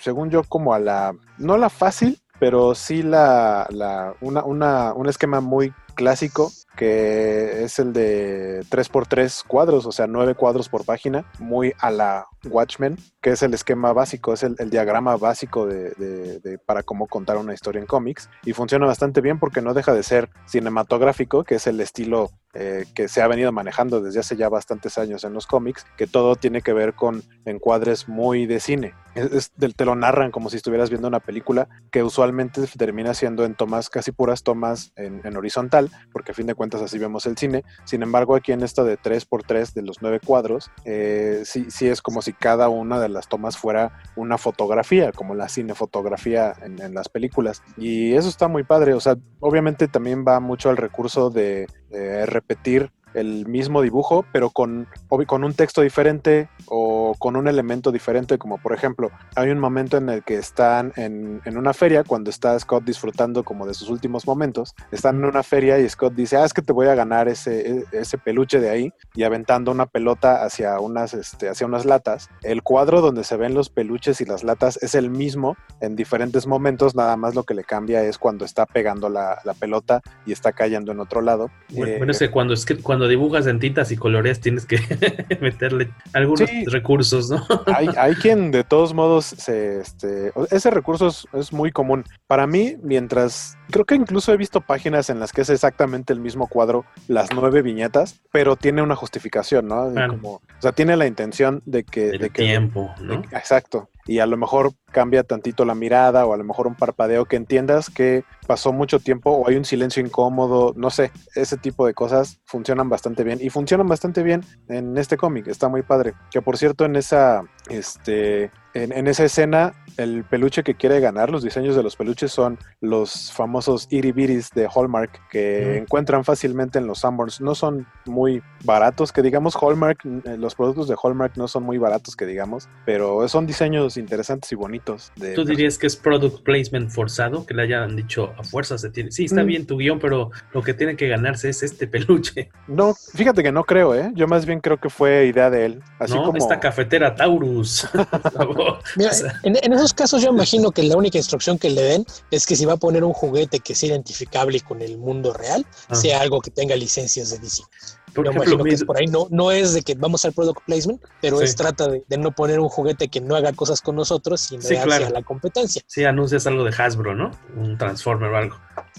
según yo, como a la no la fácil, pero sí la, la una, una, un esquema muy clásico que es el de 3x3 cuadros, o sea, 9 cuadros por página, muy a la Watchmen, que es el esquema básico, es el, el diagrama básico de, de- de- para cómo contar una historia en cómics. Y funciona bastante bien porque no deja de ser cinematográfico, que es el estilo eh, que se ha venido manejando desde hace ya bastantes años en los cómics, que todo tiene que ver con encuadres muy de cine. Es- es te lo narran como si estuvieras viendo una película que usualmente termina siendo en tomas, casi puras tomas en, horizontal, porque a fin de cuentas así vemos el cine. Sin embargo, aquí en esto de 3x3 de los nueve cuadros, eh, sí, sí es como si cada una de las tomas fuera una fotografía, como la cinefotografía en las películas. Y eso está muy padre. O sea, obviamente también va mucho al recurso de, de repetir el mismo dibujo, pero con, con un texto diferente o con un elemento diferente, como por ejemplo, hay un momento en el que están en, en una feria, cuando está Scott disfrutando como de sus últimos momentos, están en una feria y Scott dice, ah, es que te voy a ganar ese, e- ese peluche de ahí, y aventando una pelota hacia unas, este, hacia unas latas. El cuadro donde se ven los peluches y las latas es el mismo en diferentes momentos, nada más lo que le cambia es cuando está pegando la, la pelota y está cayendo en otro lado. Bueno, Eh, bueno, es que cuando, es que cuando dibujas en tintas y coloreas tienes que meterle algunos Sí. recursos, ¿no? hay, hay quien de todos modos se, este, ese recurso es, es muy común. Para mí, mientras creo que incluso he visto páginas en las que es exactamente el mismo cuadro, las nueve viñetas, pero tiene una justificación, ¿no? Claro. como- o sea, tiene la intención de que, El de que tiempo, ¿no? de- exacto. Y a lo mejor cambia tantito la mirada o a lo mejor un parpadeo que entiendas que pasó mucho tiempo o hay un silencio incómodo, no sé, ese tipo de cosas funcionan bastante bien y funcionan bastante bien en este cómic, está muy padre. Que por cierto en esa, este, en, en esa escena el peluche que quiere ganar, los diseños de los peluches son los famosos iribiris de Hallmark que Mm. encuentran fácilmente en los Sanborns. No son muy baratos, que digamos Hallmark, eh, los productos de Hallmark no son muy baratos que digamos, pero son diseños interesantes y bonitos. De ¿Tú dirías que es product placement forzado? Que le hayan dicho a fuerza se tiene. Sí, está Mm. bien tu guion, pero lo que tiene que ganarse es este peluche. No, fíjate que no creo, ¿eh? Yo más bien creo que fue idea de él. Así no, como... esta cafetera Taurus. Por favor. Mira, O sea, en, en esos casos yo imagino que la única instrucción que le den es que si va a poner un juguete que sea identificable con el mundo real, Ah. sea algo que tenga licencias de DC. por yo ejemplo, imagino que mi- es por ahí. No, no es de que vamos al product placement, pero Sí. es trata de, de no poner un juguete que no haga cosas con nosotros, sino Sí, claro. hacia la competencia. Sí, anuncias algo de Hasbro, ¿no? Un Transformer o algo.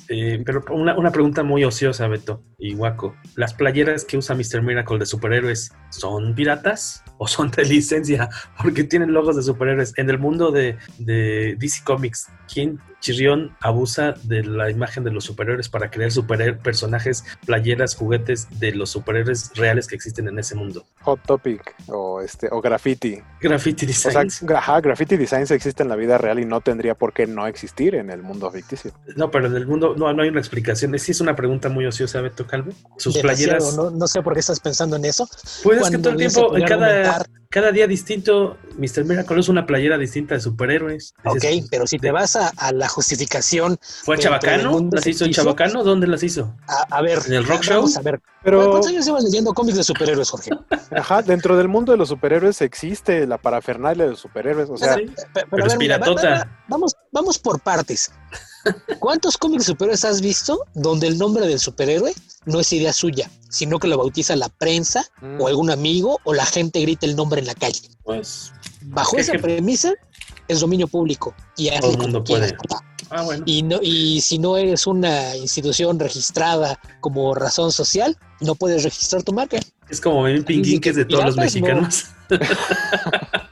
Eh, pero una, una pregunta muy ociosa, Beto y Waco. ¿Las playeras que usa Mr. Miracle de superhéroes son piratas o son de licencia? Porque tienen logos de superhéroes. En el mundo de, de DC Comics, ¿quién chirrión abusa de la imagen de los superhéroes para crear superhéroes, personajes, playeras, juguetes de los superhéroes reales que existen en ese mundo? Hot Topic o este o Graffiti. Graffiti O sea, Designs. ajá, Graffiti Designs existe en la vida real y no tendría por qué no existir en el mundo ficticio. No, pero en el mundo no, no hay una explicación. Sí es una pregunta muy ociosa, Beto Calvo. Sus Demasiado, playeras... no, no sé por qué estás pensando en eso. Pues es que todo el tiempo, en cada, cada día distinto, Mr. Miracle es una playera distinta de superhéroes. Ok, pero si te vas a, a la justificación. ¿Fue del Chabacano? ¿Las hizo en Chabacano? ¿Dónde las hizo? A, a ver, ¿En el rock show? vamos a ver. Pero- ¿Cuántos años llevas leyendo cómics de superhéroes, Jorge? Ajá, dentro del mundo de los superhéroes existe la parafernalia de los superhéroes. O sea, Sí, pero a es ver, mira, va- va- piratota. va- vamos, vamos por partes. ¿Cuántos cómics superhéroes has visto donde el nombre del superhéroe no es idea suya, sino que lo bautiza la prensa Mm. o algún amigo o la gente grita el nombre en la calle? Pues. Bajo Es esa que- premisa es dominio público y Todo el mundo puede. Ah, bueno. Y, no, y si no eres una institución registrada como razón social, no puedes registrar tu marca. Es como Memín Pinguín, que es de todos los no.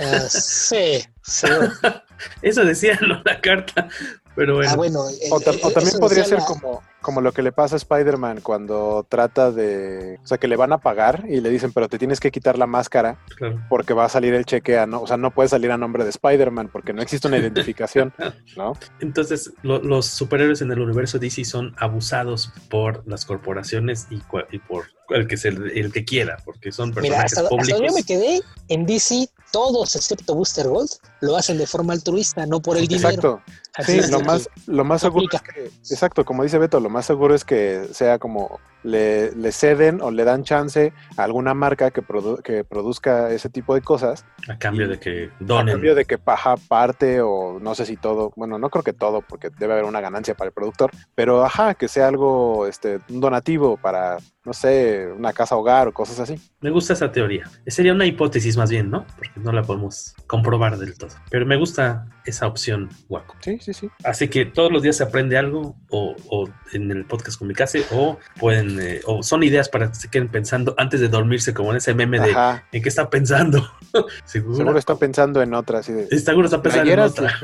Ah, sí, sí. Eso decía ¿no? la carta. Pero bueno. Ah, bueno. eh, o, ta- eh, o también podría ser la- como, como lo que le pasa a Spider-Man cuando trata de. O sea, que le van a pagar y le dicen, pero te tienes que quitar la máscara Claro. porque va a salir el cheque a. No, o sea, no puede salir a nombre de Spider-Man porque no existe una identificación, ¿no? Entonces, lo- los superhéroes en el universo DC son abusados por las corporaciones y, y por el que, se, el que quiera, porque son Mira, personajes hasta públicos. yo me quedé en DC, todos excepto Booster Gold lo hacen de forma altruista, no por el dinero. Sí, lo más, lo más seguro es que, exacto, como dice Beto, lo más seguro es que sea como le, le ceden o le dan chance a alguna marca que, produ que produzca ese tipo de cosas. A cambio de que donen. A cambio de que paja parte o no sé si todo, bueno, no creo que todo, porque debe haber una ganancia para el productor, pero ajá, que sea algo, este, un donativo para, no sé, una casa hogar o cosas así. Me gusta esa teoría. Sería una hipótesis más bien, ¿no? Porque no la podemos comprobar del todo. Pero me gusta esa opción, Guaco. Sí, sí, sí. Así que todos los días se aprende algo o, o en el podcast con mi casa o pueden, eh, o son ideas para que se queden pensando antes de dormirse, como en ese meme de Ajá. ¿en qué está pensando? ¿Seguro? Seguro está pensando en otra, así de... Seguro está pensando en ¿Playeras otra.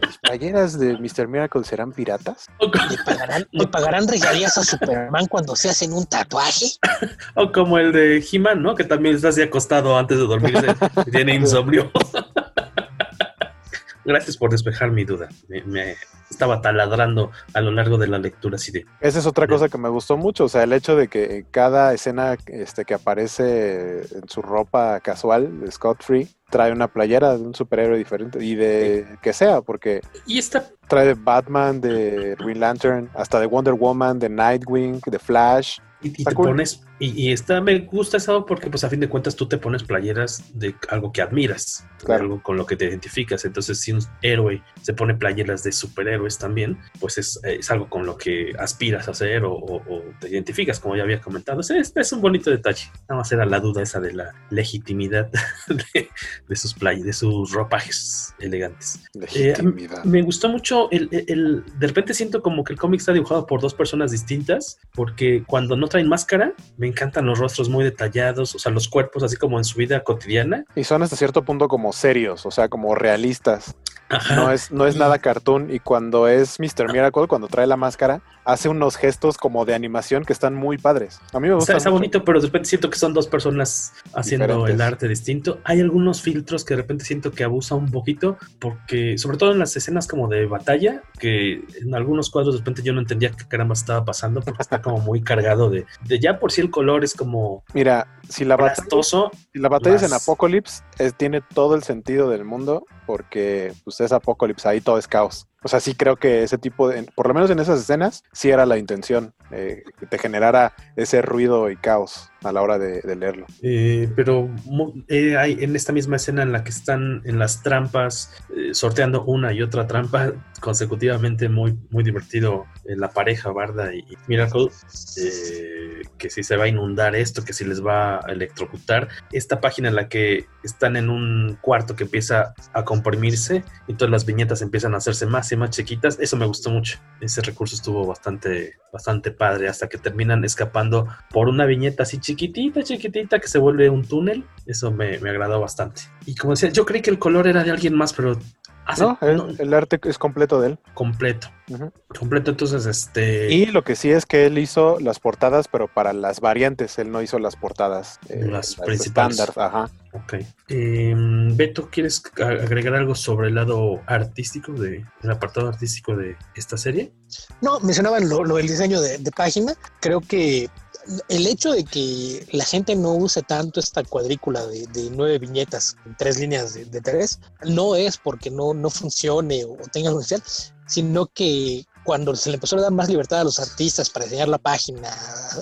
¿Las playeras de Mr. Miracle serán piratas? ¿Le pagarán, le pagarán regalías a Superman cuando se hacen un tatuaje? O como el de He-Man, ¿no? Que también está así acostado antes de dormirse tiene insomnio. Gracias por despejar mi duda. Me, me estaba taladrando a lo largo de la lectura así de... Esa es otra cosa que me gustó mucho, o sea, el hecho de que cada escena este, que aparece en su ropa casual, Scott Free, trae una playera de un superhéroe diferente y de que sea, porque Y esta trae de Batman, de Green Lantern, hasta de Wonder Woman, de Nightwing, de Flash. Y, y te cool. pones, y, y esta me gusta eso porque pues a fin de cuentas tú te pones playeras de algo que admiras, Claro. algo con lo que te identificas. Entonces si un héroe se pone playeras de superhéroes también, pues es, es algo con lo que aspiras a hacer o, o- o te identificas, como ya había comentado. Es, es- un bonito detalle. Nada más era la duda esa de la legitimidad de, de sus play, de sus ropajes elegantes. Eh, Legitimidad. me gustó mucho el, el- el- de repente siento como que el cómic está dibujado por dos personas distintas porque cuando no traen máscara me encantan los rostros muy detallados o sea los cuerpos así como en su vida cotidiana Y son hasta cierto punto como serios, o sea, como realistas. Ajá. No es, no es nada cartoon. Y cuando es Mr. Miracle, cuando trae la máscara, hace unos gestos como de animación que están muy padres. A mí me gusta. Está, está mucho. bonito, pero de repente siento que son dos personas haciendo Diferentes. el arte distinto. Hay algunos filtros que de repente siento que abusa un poquito, porque sobre todo en las escenas como de batalla, que en algunos cuadros de repente yo no entendía qué caramba estaba pasando, porque está como muy cargado de, de ya por sí el color es como Mira, si la batalla, si la batalla es en Apocalypse, es- tiene todo el sentido del mundo porque pues es Apocalypse, ahí todo es caos. O sea, sí creo que ese tipo de, por lo menos en esas escenas, sí era la intención, eh, que te generara ese ruido y caos a la hora de, leerlo. Eh, pero eh, hay en esta misma escena en la que están en las trampas, eh, sorteando una y otra trampa consecutivamente, muy, muy divertido eh, la pareja Barda y Miracle, que si se va a inundar esto, que si les va a electrocutar. Esta página en la que están en un cuarto que empieza a comprimirse y todas las viñetas empiezan a hacerse más y más chiquitas, eso me gustó mucho. Ese recurso estuvo bastante, bastante padre hasta que terminan escapando por una viñeta así chiquitita, chiquitita que se vuelve un túnel. Eso me, me agradó bastante. Y como decía, yo creí que el color era de alguien más, pero hace No, el, no, el arte es completo de él. completo. Ujú. Completo, entonces, este. Y lo que sí es que él hizo las portadas, pero para las variantes, él no hizo las portadas. eh, Las principales. estándar, ajá. Ok. Eh, Beto, ¿quieres agregar algo sobre el lado artístico, de, el apartado artístico de esta serie? No, mencionaban lo, lo del diseño de, de página. Creo que el hecho de que la gente no use tanto esta cuadrícula de, de nueve viñetas tres líneas de, de tres no es porque no, no funcione o tenga especial, sino que cuando se le empezó a dar más libertad a los artistas para diseñar la página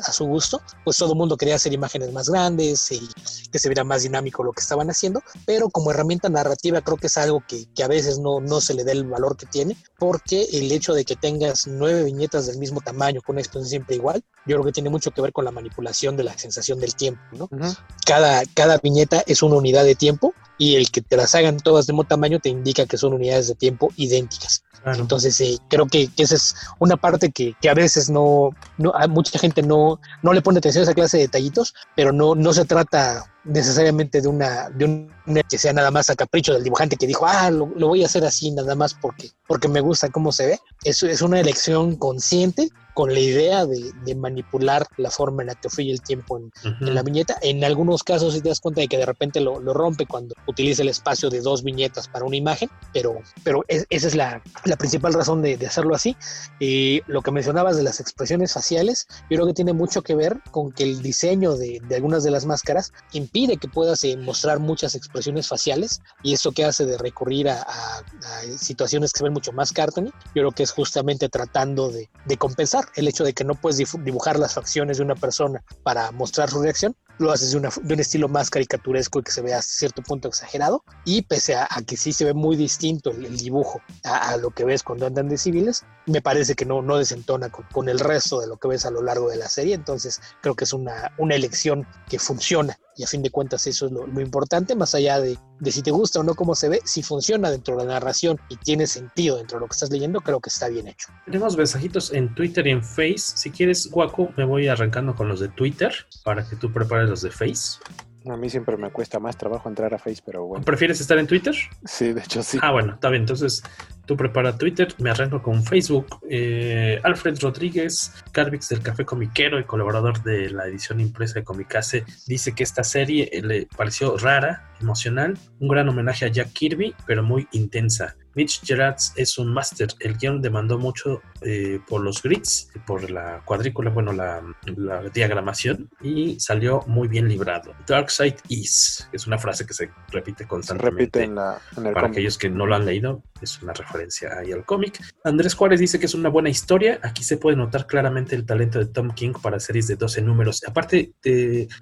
a, su gusto, pues todo el mundo quería hacer imágenes más grandes y que se viera más dinámico lo que estaban haciendo, pero como herramienta narrativa creo que es algo que, que a veces no, no se le da el valor que tiene, porque el hecho de que tengas nueve viñetas del mismo tamaño con una expresión siempre igual, yo creo que tiene mucho que ver con la manipulación de la sensación del tiempo, ¿no? Ujú. Cada, cada viñeta es una unidad de tiempo y el que te las hagan todas del mismo tamaño te indica que son unidades de tiempo idénticas. Claro. Entonces, eh, creo que, que esa es una parte que, que a veces no, no, a mucha gente no, no le pone atención a esa clase de detallitos, pero no, no se trata necesariamente de una, de un que sea nada más a capricho del dibujante que dijo, ah, lo, lo voy a hacer así nada más porque, porque me gusta cómo se ve. Eso es una elección consciente con la idea de, de manipular la forma en la que fluye el tiempo en, Ujú. en la viñeta. En algunos casos si te das cuenta de que de repente lo, lo rompe cuando utiliza el espacio de dos viñetas para una imagen, pero, pero es- esa es la, la principal razón de, de hacerlo así. Y lo que mencionabas de las expresiones faciales, yo creo que tiene mucho que ver con que el diseño de, de algunas de las máscaras impide que puedas eh, mostrar muchas expresiones faciales y eso que hace de recurrir a, a- a situaciones que se ven mucho más cartoony, yo creo que es justamente tratando de, de compensar el hecho de que no puedes dibujar las facciones de una persona para mostrar su reacción, lo haces de, una- de un estilo más caricaturesco y que se vea a cierto punto exagerado y pese a, a que sí se ve muy distinto el, el dibujo a, a lo que ves cuando andan de civiles, me parece que no, no desentona con, con el resto de lo que ves a lo largo de la serie, entonces creo que es una, una elección que funciona y a fin de cuentas eso es lo, lo importante, más allá de, de si te gusta o no cómo se ve, si funciona dentro de la narración y tiene sentido dentro de lo que estás leyendo, creo que está bien hecho. Tenemos mensajitos en Twitter y en Face. Si quieres, Guaco, me voy arrancando con los de Twitter para que tú prepares los de Face. A mí siempre me cuesta más trabajo entrar a Face, pero bueno. ¿Prefieres estar en Twitter? Sí, de hecho sí. Ah, bueno, está bien. Entonces, tú prepara Twitter, me arranco con Facebook. Eh, Alfred Rodríguez, Carvix del Café Comiquero y colaborador de la edición impresa de Comicase, dice que esta serie eh, le pareció rara, emocional, un gran homenaje a Jack Kirby, pero muy intensa. Mitch Gerards es un máster. El guion demandó mucho eh, por los grids, por la cuadrícula, bueno, la, la diagramación, y salió muy bien librado. Dark Side is, es una frase que se repite Se constantemente. repite en, la, en el Para cómic. aquellos que no lo han leído, es una referencia ahí al cómic. Andrés Juárez dice que es una buena historia. Aquí se puede notar claramente el talento de Tom King para series de 12 números. Aparte,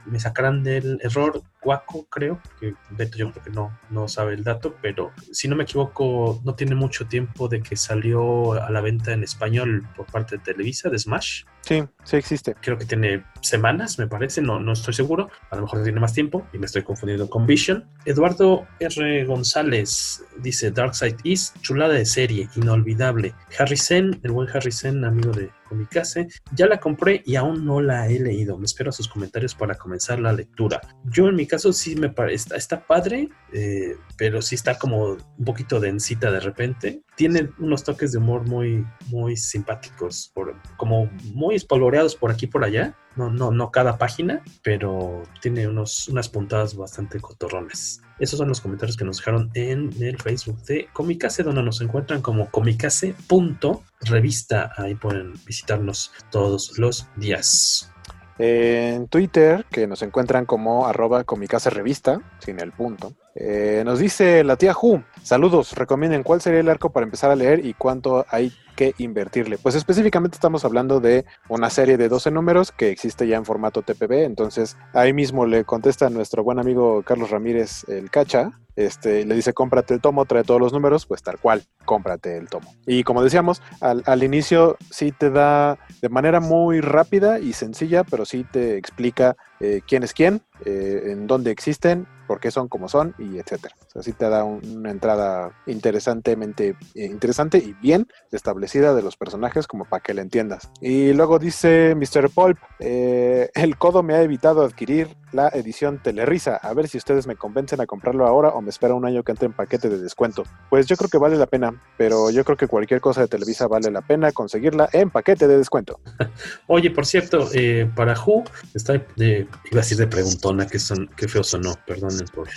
me sacarán del error Guaco, creo, que Beto yo creo que no, no sabe el dato, pero si no me equivoco, no tiene mucho tiempo de que salió a la venta en español por parte de Televisa, de Smash. Sí, sí existe. Creo que tiene semanas, me parece, no, no estoy seguro. A lo mejor tiene más tiempo y me estoy confundiendo con Vision. Eduardo R. González dice Darkseid is chulada de serie, inolvidable. Harry Sen, el buen Harry Sen, amigo de Comicase, ya la compré y aún no la he leído. Me espero a sus comentarios para comenzar la lectura. Yo en mi caso sí me parece, está, está padre, eh, pero sí está como un poquito densita de repente. Tiene unos toques de humor muy, muy simpáticos, como muy espolvoreados por aquí y por allá. No, no, no cada página, pero tiene unos, unas puntadas bastante cotorrones. Esos son los comentarios que nos dejaron en el Facebook de Comicase, donde nos encuentran como comicase.revista. Ahí pueden visitarnos todos los días. En Twitter, que nos encuentran como arroba comicase revista, sin el punto. Eh, nos dice la tía Ju, saludos, recomienden cuál sería el arco para empezar a leer y cuánto hay que invertirle. Pues específicamente estamos hablando de una serie de 12 números que existe ya en formato TPB, entonces ahí mismo le contesta nuestro buen amigo Carlos Ramírez el Cacha, este, le dice cómprate el tomo, trae todos los números, pues tal cual, cómprate el tomo. Y como decíamos, al, inicio sí te da de manera muy rápida y sencilla, pero sí te explica eh, quién es quién, eh, en dónde existen, por qué son como son y etcétera. O sea, sí te da un- una entrada interesantemente eh, interesante y bien establecida de los personajes como para que la entiendas. Y luego dice Mr. Pulp, eh, el codo me ha evitado adquirir la edición Telerisa. A ver si ustedes me convencen a comprarlo ahora o me espera un año que entre en paquete de descuento. Pues yo creo que vale la pena, pero yo creo que cualquier cosa de Televisa vale la pena conseguirla en paquete de descuento. Oye, por cierto, eh, para Who, está de, iba a decir de preguntona, que, son, que feo sonó, perdonen por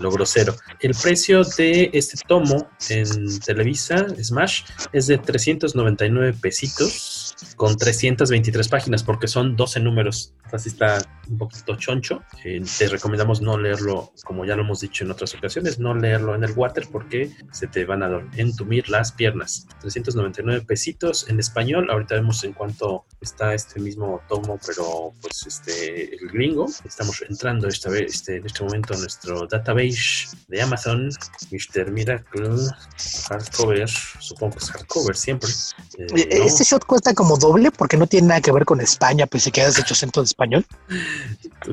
lo grosero. El precio de este tomo en Televisa, Smash, es de 399 pesitos con 323 páginas, porque son 12 números. Así está un poquito choncho. Eh, te recomendamos no leerlo, como ya lo hemos dicho en otras ocasiones, no leerlo en el water porque se te van a entumir las piernas. 399 pesitos en español. Ahorita vemos en cuánto está este mismo tomo, pero pues este el gringo. Estamos entrando esta vez, este, en este momento a nuestro database de Amazon. Mr. Miracle hardcover, supongo que es hardcover siempre. Eh, Eh, ¿no? Este shot cuesta como doble porque no tiene nada que ver con España, pues se queda hecho acento de español.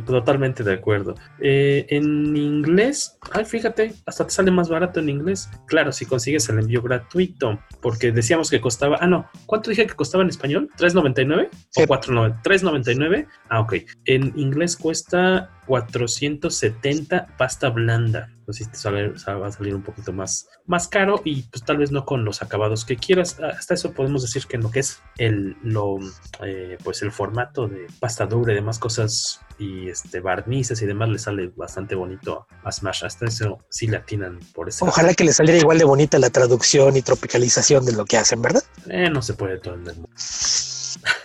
Totalmente de acuerdo. Eh, en inglés, ay, fíjate, hasta te sale más barato en inglés. Claro, si consigues el envío gratuito, porque decíamos que costaba, ah, no, ¿cuánto dije que costaba en español? ¿3.99 o 4.99? 3.99. Ah, ok. En inglés cuesta 470 pasta blanda. Pues sí, te sale- va a salir un poquito más, más caro y pues tal vez no con los acabados que quieras. Hasta eso podemos decir que en lo que es el, lo, eh, pues el formato de pasta dura y demás cosas y este barnices y demás le sale bastante bonito a Smash. Hasta eso sí le atinan por eso. Ojalá que le saliera igual de bonita la traducción y tropicalización de lo que hacen, ¿verdad? Eh, no se puede todo en el mundo.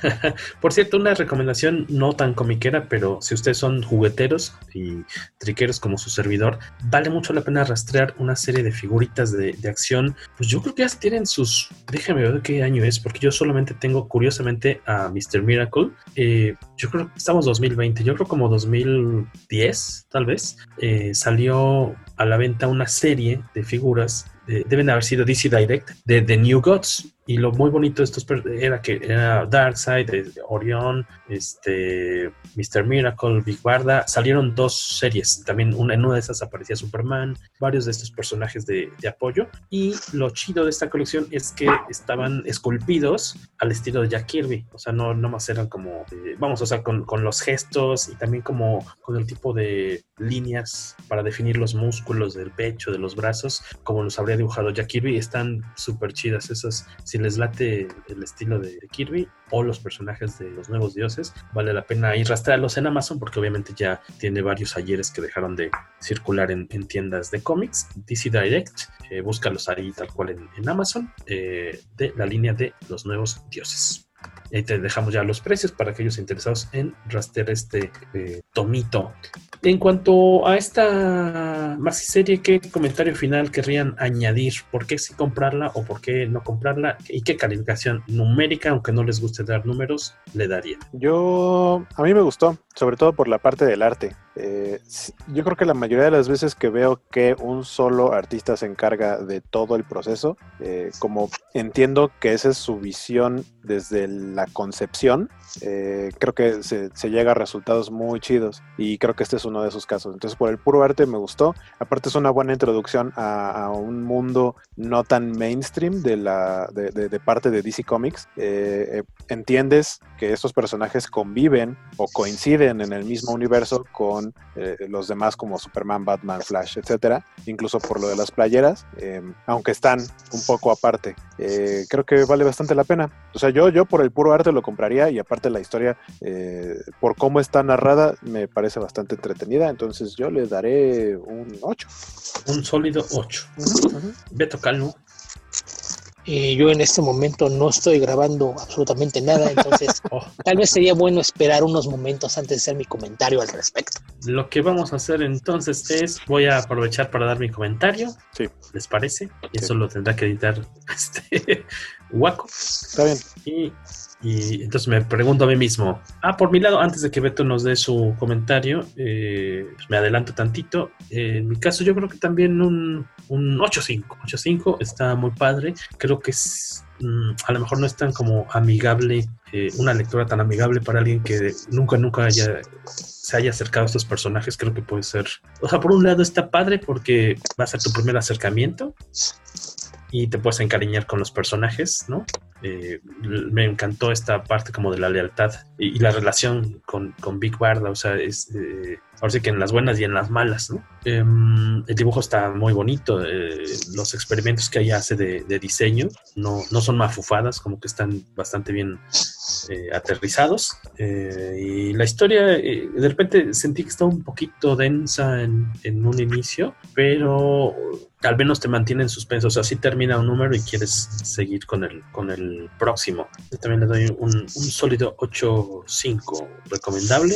Por cierto, una recomendación no tan comiquera, pero si ustedes son jugueteros y triqueros como su servidor, vale mucho la pena rastrear una serie de figuritas de, acción. Pues yo creo que ya tienen sus. Déjame ver qué año es, porque yo solamente tengo curiosamente a Mr. Miracle. Eh, yo creo que estamos 2020, yo creo como 2010, tal vez. Eh, salió a la venta una serie de figuras de- deben haber sido DC Direct de The New Gods y lo muy bonito de estos era que era Darkseid, eh, Orión, este Mr. Miracle, Big Barda, salieron dos series, también una, en una de esas aparecía Superman, varios de estos personajes de, de apoyo y lo chido de esta colección es que estaban esculpidos al estilo de Jack Kirby, o sea, no, no más eran como, eh, vamos, o sea, con, con los gestos y también como con el tipo de líneas para definir los músculos del pecho, de los brazos, como los habría dibujado Jack Kirby, están súper chidas esas, si les late el estilo de, Kirby o los personajes de los nuevos dioses, vale la pena ir rastrearlos en Amazon porque obviamente ya tiene varios ayeres que dejaron de circular en, en tiendas de cómics, DC Direct, eh, búscalos ahí tal cual en, en Amazon, eh, de la línea de los nuevos dioses. Ahí te dejamos ya los precios para aquellos interesados en rastrear este eh, tomito. En cuanto a esta serie, ¿qué comentario final querrían añadir? ¿Por qué sí comprarla o por qué no comprarla? ¿Y qué calificación numérica, aunque no les guste dar números, le darían? Yo, a mí me gustó, sobre todo por la parte del arte. Eh, yo creo que la mayoría de las veces que veo que un solo artista se encarga de todo el proceso, eh, como entiendo que esa es su visión desde la concepción, eh, creo que se, llega a resultados muy chidos y creo que este es uno de esos casos. Entonces, por el puro arte me gustó. Aparte, es una buena introducción a, un mundo no tan mainstream de, la, de, parte de DC Comics. Entiendes que estos personajes conviven o coinciden en el mismo universo con eh, los demás como Superman, Batman, Flash, etcétera, incluso por lo de las playeras, eh, aunque están un poco aparte. Eh, creo que vale bastante la pena. O sea, yo, yo por el puro arte lo compraría y aparte la historia, eh, por cómo está narrada, me parece bastante entretenida. Entonces yo le daré un 8. Un sólido 8. Beto Calvo. Eh, yo en este momento no estoy grabando absolutamente nada, entonces Oh. tal vez sería bueno esperar unos momentos antes de hacer mi comentario al respecto. Lo que vamos a hacer entonces es, voy a aprovechar para dar mi comentario. Sí. ¿Les parece? Y eso lo tendrá que editar este Waco. Está bien. Y, y entonces me pregunto a mí mismo, ah, por mi lado, antes de que Beto nos dé su comentario, eh, pues me adelanto tantito. Eh, en mi caso yo creo que también un, un 8.5. 8.5 está muy padre. Creo que es, mm, a lo mejor no es tan como amigable, eh, una lectura tan amigable para alguien que nunca, nunca haya se haya acercado a estos personajes, creo que puede ser. O sea, por un lado está padre porque va a ser tu primer acercamiento y te puedes encariñar con los personajes, ¿no? Eh, me encantó esta parte como de la lealtad y, la relación con, con Big Barda, o sea, es, eh, ahora sí que en las buenas y en las malas, ¿no? Em, el dibujo está muy bonito, eh, los experimentos que ella hace de, diseño no, no son mafufadas, como que están bastante bien eh, aterrizados. Y la historia, de repente sentí que estaba un poquito densa en, en un inicio, pero al menos te mantiene en suspenso. O sea, si termina un número y quieres seguir con el, con el próximo. Yo también le doy un, un sólido 8.5 recomendable.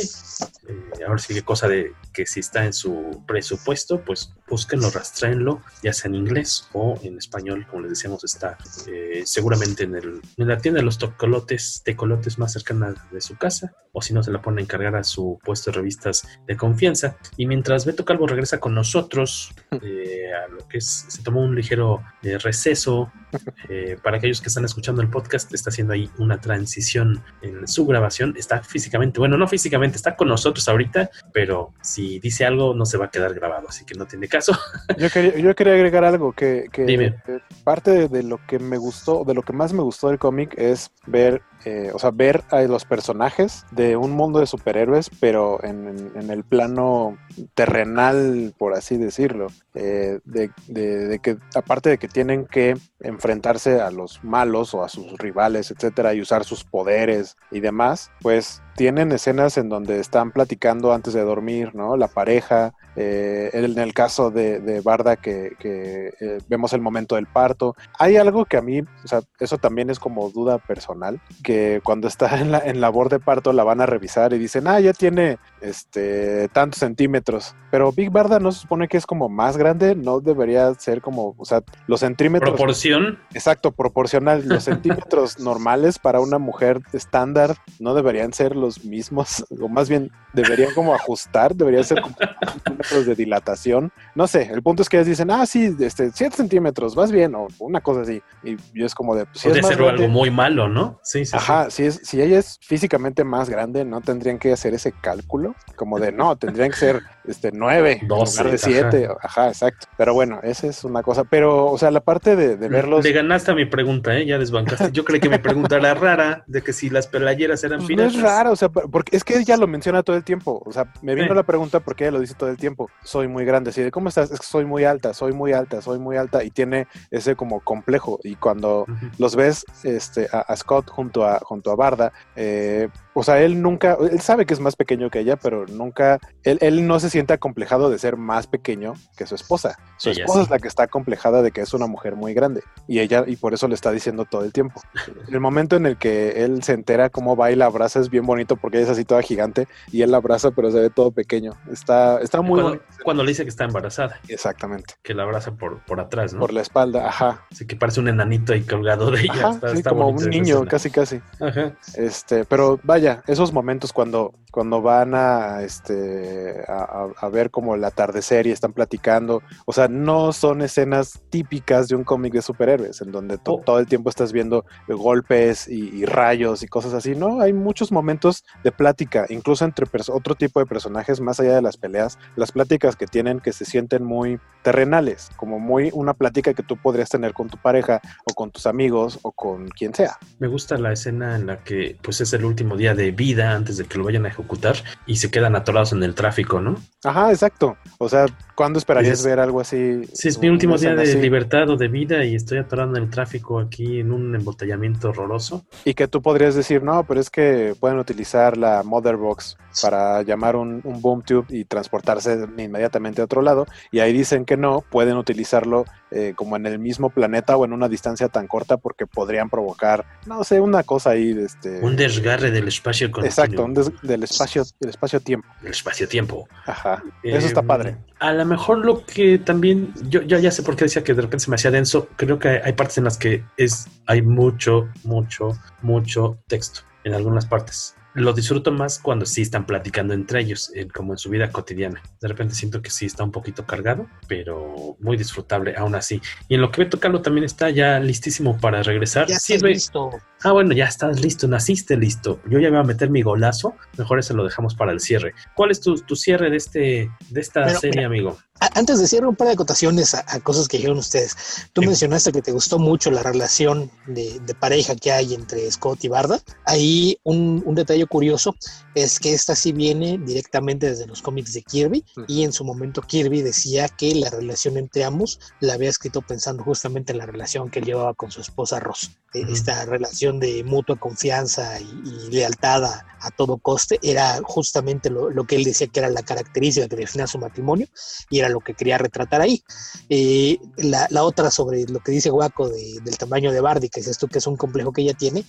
Eh, ahora sí que cosa de que si está en su presupuesto, pues búsquenlo, rastréenlo, ya sea en inglés o en español, como les decíamos, está eh, seguramente en, el, en la tienda de los tecolotes, tecolotes más cercana de su casa, o si no, se la pone a encargar a su puesto de revistas de confianza. Y mientras Beto Calvo regresa con nosotros, eh, a lo que es, se tomó un ligero eh, receso. eh, para aquellos que están escuchando el podcast, está haciendo ahí una transición en su grabación. Está físicamente, bueno, no físicamente, está con nosotros ahorita, pero si dice algo no se va a quedar grabado, así que no tiene caso. Yo quería, yo quería agregar algo que, que- Dime. que parte de, de lo que me gustó, de lo que más me gustó del cómic es ver, eh, o sea, ver a los personajes de un mundo de superhéroes, pero en, en- en el plano terrenal, por así decirlo, Eh, de, que aparte de que tienen que enfrentarse a los malos o a sus rivales, etcétera, y usar sus poderes y demás, pues tienen escenas en donde están platicando antes de dormir, ¿no? La pareja, eh, en el caso de, Barda que, eh, vemos el momento del parto. Hay algo que a mí, o sea, eso también es como duda personal, que que cuando está en la en labor de parto la van a revisar y dicen, ah, ya tiene este tantos centímetros. Pero Big Barda no se supone que es como más grande, no debería ser como, o sea, los centímetros. Proporción. Exacto, proporcional. Los centímetros normales para una mujer estándar no deberían ser los mismos, o más bien deberían como ajustar, deberían ser como centímetros de dilatación. No sé, el punto es que ellos dicen, ah, sí, este, 7 centímetros, vas bien, o una cosa así. Y yo es como de, pues, si Puede ser grande- algo muy malo, ¿no? Sí, sí. sí. Ajá, si, es, si ella es físicamente más grande, no tendrían que hacer ese cálculo, como de no, tendrían que ser este 9 en 12, lugar de 7. ajá. Ajá. exacto. Pero bueno, esa es una cosa. Pero, o sea, la parte de, de verlos. Le ganaste a mi pregunta, ¿eh? Ya desbancaste. Yo creí que mi pregunta era rara, de que si las pelayeras eran Pues no piratas. es raro, o sea, por- porque es que ella lo menciona todo el tiempo. O sea, me vino Sí. la pregunta porque ella lo dice todo el tiempo. Soy muy grande, así de ¿cómo estás? Es que soy muy alta, soy muy alta, soy muy alta. Y tiene ese como complejo. Y cuando los ves este, a, a Scott junto a, junto a Barda, eh, o sea, él nunca, él sabe que es más pequeño que ella, pero nunca, él, él no se siente acomplejado de ser más pequeño que su esposa. Su Ella esposa sí. es la que está acomplejada de que es una mujer muy grande. Y ella, y por eso le está diciendo todo el tiempo. El momento en el que él se entera cómo va y la abraza es bien bonito porque ella es así toda gigante y él la abraza, pero se ve todo pequeño. Está, está muy cuando, le dice que está embarazada, Exactamente. que la abraza por, por atrás, ¿no? Por la espalda, ajá. Así que parece un enanito ahí colgado de ella. Ajá, está, sí, está como un niño, casi casi. Ajá. Este, pero vaya, esos momentos cuando, cuando van a, este, a, a- a ver como el atardecer y están platicando, o sea, no son escenas típicas de un cómic de superhéroes, en donde to- Oh. todo el tiempo estás viendo golpes y, y rayos y cosas así, no, hay muchos momentos de plática, incluso entre otro tipo de personajes, más allá de las peleas, las pláticas que tienen que se sienten muy terrenales, como muy una plática que tú podrías tener con tu pareja o con tus amigos o con quien sea. Me gusta la escena en la que pues es el último día de vida antes de que lo vayan a ejecutar y se quedan atorados en el tráfico, ¿no? Ajá, exacto. O sea, ¿cuándo esperarías ver algo así? Sí, es mi último día de así? libertad o de vida y estoy atorado en el tráfico aquí en un embotellamiento horroroso. Y que tú podrías decir, no, pero es que pueden utilizar la Mother Box para llamar un, un boom tube y transportarse inmediatamente a otro lado. Y ahí dicen que no, pueden utilizarlo eh, como en el mismo planeta o en una distancia tan corta porque podrían provocar, no sé, una cosa ahí. de Este, Un desgarre del espacio continuo. exacto, un des- del espacio, del espacio-tiempo. El espacio-tiempo. Ajá, eso está Eh, padre. A lo mejor lo que también, yo, yo ya sé por qué decía que de repente se me hacía denso, creo que hay partes en las que es, hay mucho, mucho, mucho texto en algunas partes. Lo disfruto más cuando sí están platicando entre ellos, en- como en su vida cotidiana. De repente siento que sí está un poquito cargado, pero muy disfrutable aún así. Y en lo que ve tocarlo también está ya listísimo para regresar. Ya Sirve- listo. Ah, bueno, ya estás listo, naciste listo. Yo ya voy a meter mi golazo. Mejor ese lo dejamos para el cierre. ¿Cuál es tu, tu cierre de este de esta Pero, serie, mira, amigo? Antes de cierre, un par de acotaciones a, a cosas que dijeron ustedes. Tú mencionaste que te gustó mucho la relación de, de pareja que hay entre Scott y Barda. Ahí un, un detalle curioso es que esta sí viene directamente desde los cómics de Kirby y en su momento Kirby decía que la relación entre ambos la había escrito pensando justamente en la relación que él llevaba con su esposa Ross. Ujú. Esta relación de mutua confianza y, y lealtad a, a todo coste era justamente lo, lo que él decía que era la característica que definía su matrimonio y era lo que quería retratar ahí. Eh, la, la otra sobre lo que dice Guaco de- del tamaño de Bardi, que es esto que es un complejo que ella tiene,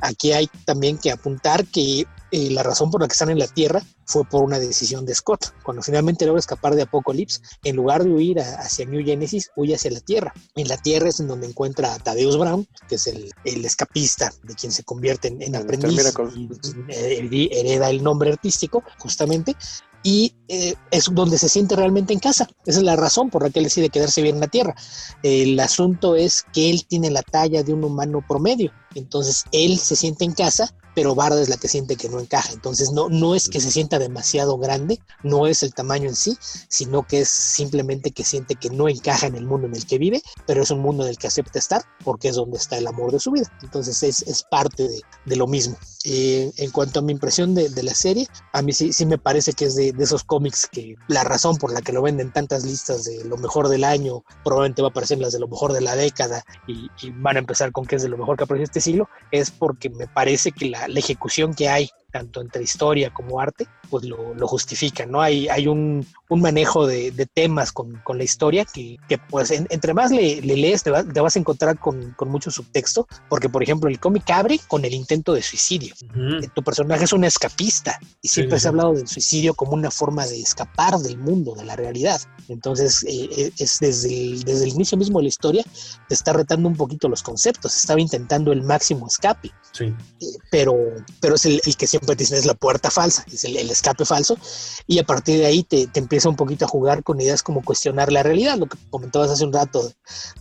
aquí hay también que apuntar que eh, la razón por la que están en la Tierra fue por una decisión de Scott. Cuando finalmente logra escapar de Apocalypse, en lugar de huir a- hacia New Genesis, huye hacia la Tierra. En la Tierra es en donde encuentra a Thaddeus Brown, que es el, el escapista de quien se convierte en, en aprendiz y hereda el nombre artístico, justamente, y eh, es donde se siente realmente en casa. Esa es la razón por la que él decide quedarse bien en la Tierra. El asunto es que él tiene la talla de un humano promedio, entonces él se siente en casa, pero Barda es la que siente que no encaja. Entonces no, no es que se sienta demasiado grande, no es el tamaño en sí, sino que es simplemente que siente que no encaja en el mundo en el que vive, pero es un mundo en el que acepta estar porque es donde está el amor de su vida. Entonces es, es parte de, de lo mismo. Eh, en cuanto a mi impresión de, la serie, a mí sí, sí me parece que es de, esos cómics que la razón por la que lo venden tantas listas de lo mejor del año, probablemente va a aparecer en las de lo mejor de la década y, van a empezar con que es de lo mejor que apareció este siglo, es porque me parece que la ejecución que hay tanto entre historia como arte, pues lo, lo justifican, ¿no? Hay, hay un, un manejo de, de temas con, con, la historia que, que pues en, entre más le, le lees te, va, te, vas a encontrar con, con, mucho subtexto, porque por ejemplo el cómic abre con el intento de suicidio. Uh -huh. Tu personaje es un escapista y siempre sí, se ha hablado del suicidio como una forma de escapar del mundo, de la realidad. Entonces eh, es desde el, desde el inicio mismo de la historia te está retando un poquito los conceptos, estaba intentando el máximo escape. Sí. Eh, pero, pero es el, el, que siempre dicen es la puerta falsa, es el, el escape falso, y a partir de ahí te, te, empieza un poquito a jugar con ideas como cuestionar la realidad, lo que comentabas hace un rato de,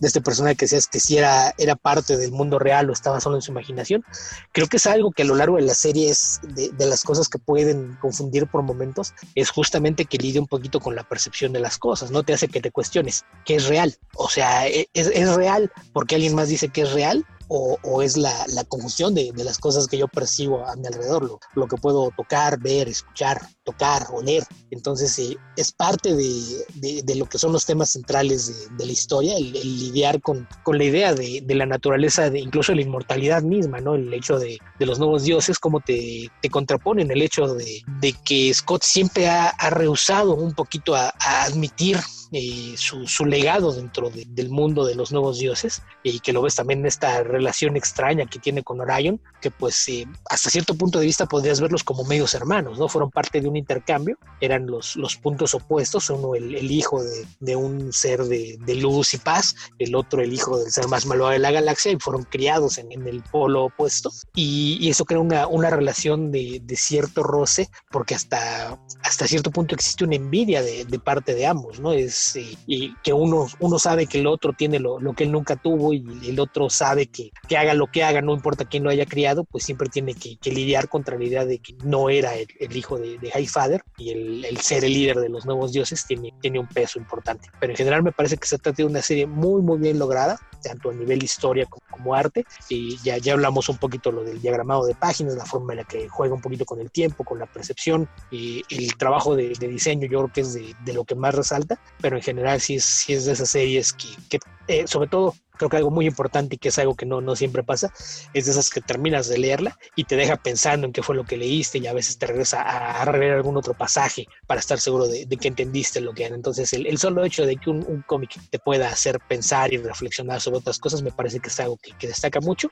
este personaje que decías que si era, era parte del mundo real o estaba solo en su imaginación. Creo que es algo que a lo largo de la serie es de, de las cosas que pueden confundir por momentos, es justamente que lidia un poquito con la percepción de las cosas, no te hace que te cuestiones qué es real, o sea, es, es real porque alguien más dice que es real o, o es la, la confusión de, de, las cosas que yo percibo a mi alrededor, lo, lo que puedo tocar, ver, escuchar, tocar, oler. Entonces, eh, es parte de, de, de, lo que son los temas centrales de, la historia, el, el, lidiar con, con la idea de, la naturaleza, de incluso la inmortalidad misma, ¿no? El hecho de, los nuevos dioses, cómo te, te, contraponen el hecho de, que Scott siempre ha, ha rehusado un poquito a, a admitir eh, su, su, legado dentro de, del mundo de los nuevos dioses y que lo ves también en esta relación extraña que tiene con Orion, que pues eh, hasta cierto punto de vista podrías verlos como medios hermanos, ¿no? Fueron parte de intercambio, eran los, los puntos opuestos, uno el, el hijo de, de, un ser de, de, luz y paz, el otro el hijo del ser más malvado de la galaxia y fueron criados en, en el polo opuesto y, y, eso crea una, una relación de, de cierto roce porque hasta, hasta cierto punto existe una envidia de, parte de ambos, ¿no? Es y, y, que uno, uno sabe que el otro tiene lo, lo, que él nunca tuvo y el otro sabe que, que haga lo que haga, no importa quién lo haya criado, pues siempre tiene que, que lidiar contra la idea de que no era el, el hijo de, de Highfather y el, el, ser el líder de los nuevos dioses tiene, tiene un peso importante. Pero en general me parece que se trata de una serie muy, muy bien lograda, tanto a nivel historia como, como arte. Y ya, ya hablamos un poquito lo del diagramado de páginas, la forma en la que juega un poquito con el tiempo, con la percepción y el trabajo de, de diseño, yo creo que es de, de lo que más resalta, pero en general sí es, sí es de esas series que, que eh, sobre todo creo que algo muy importante y que es algo que no, no siempre pasa, es de esas que terminas de leerla y te deja pensando en qué fue lo que leíste y a veces te regresa a, a leer algún otro pasaje para estar seguro de, de que entendiste lo que era. Entonces el, el solo hecho de que un, un, cómic te pueda hacer pensar y reflexionar sobre otras cosas me parece que es algo que, que, destaca mucho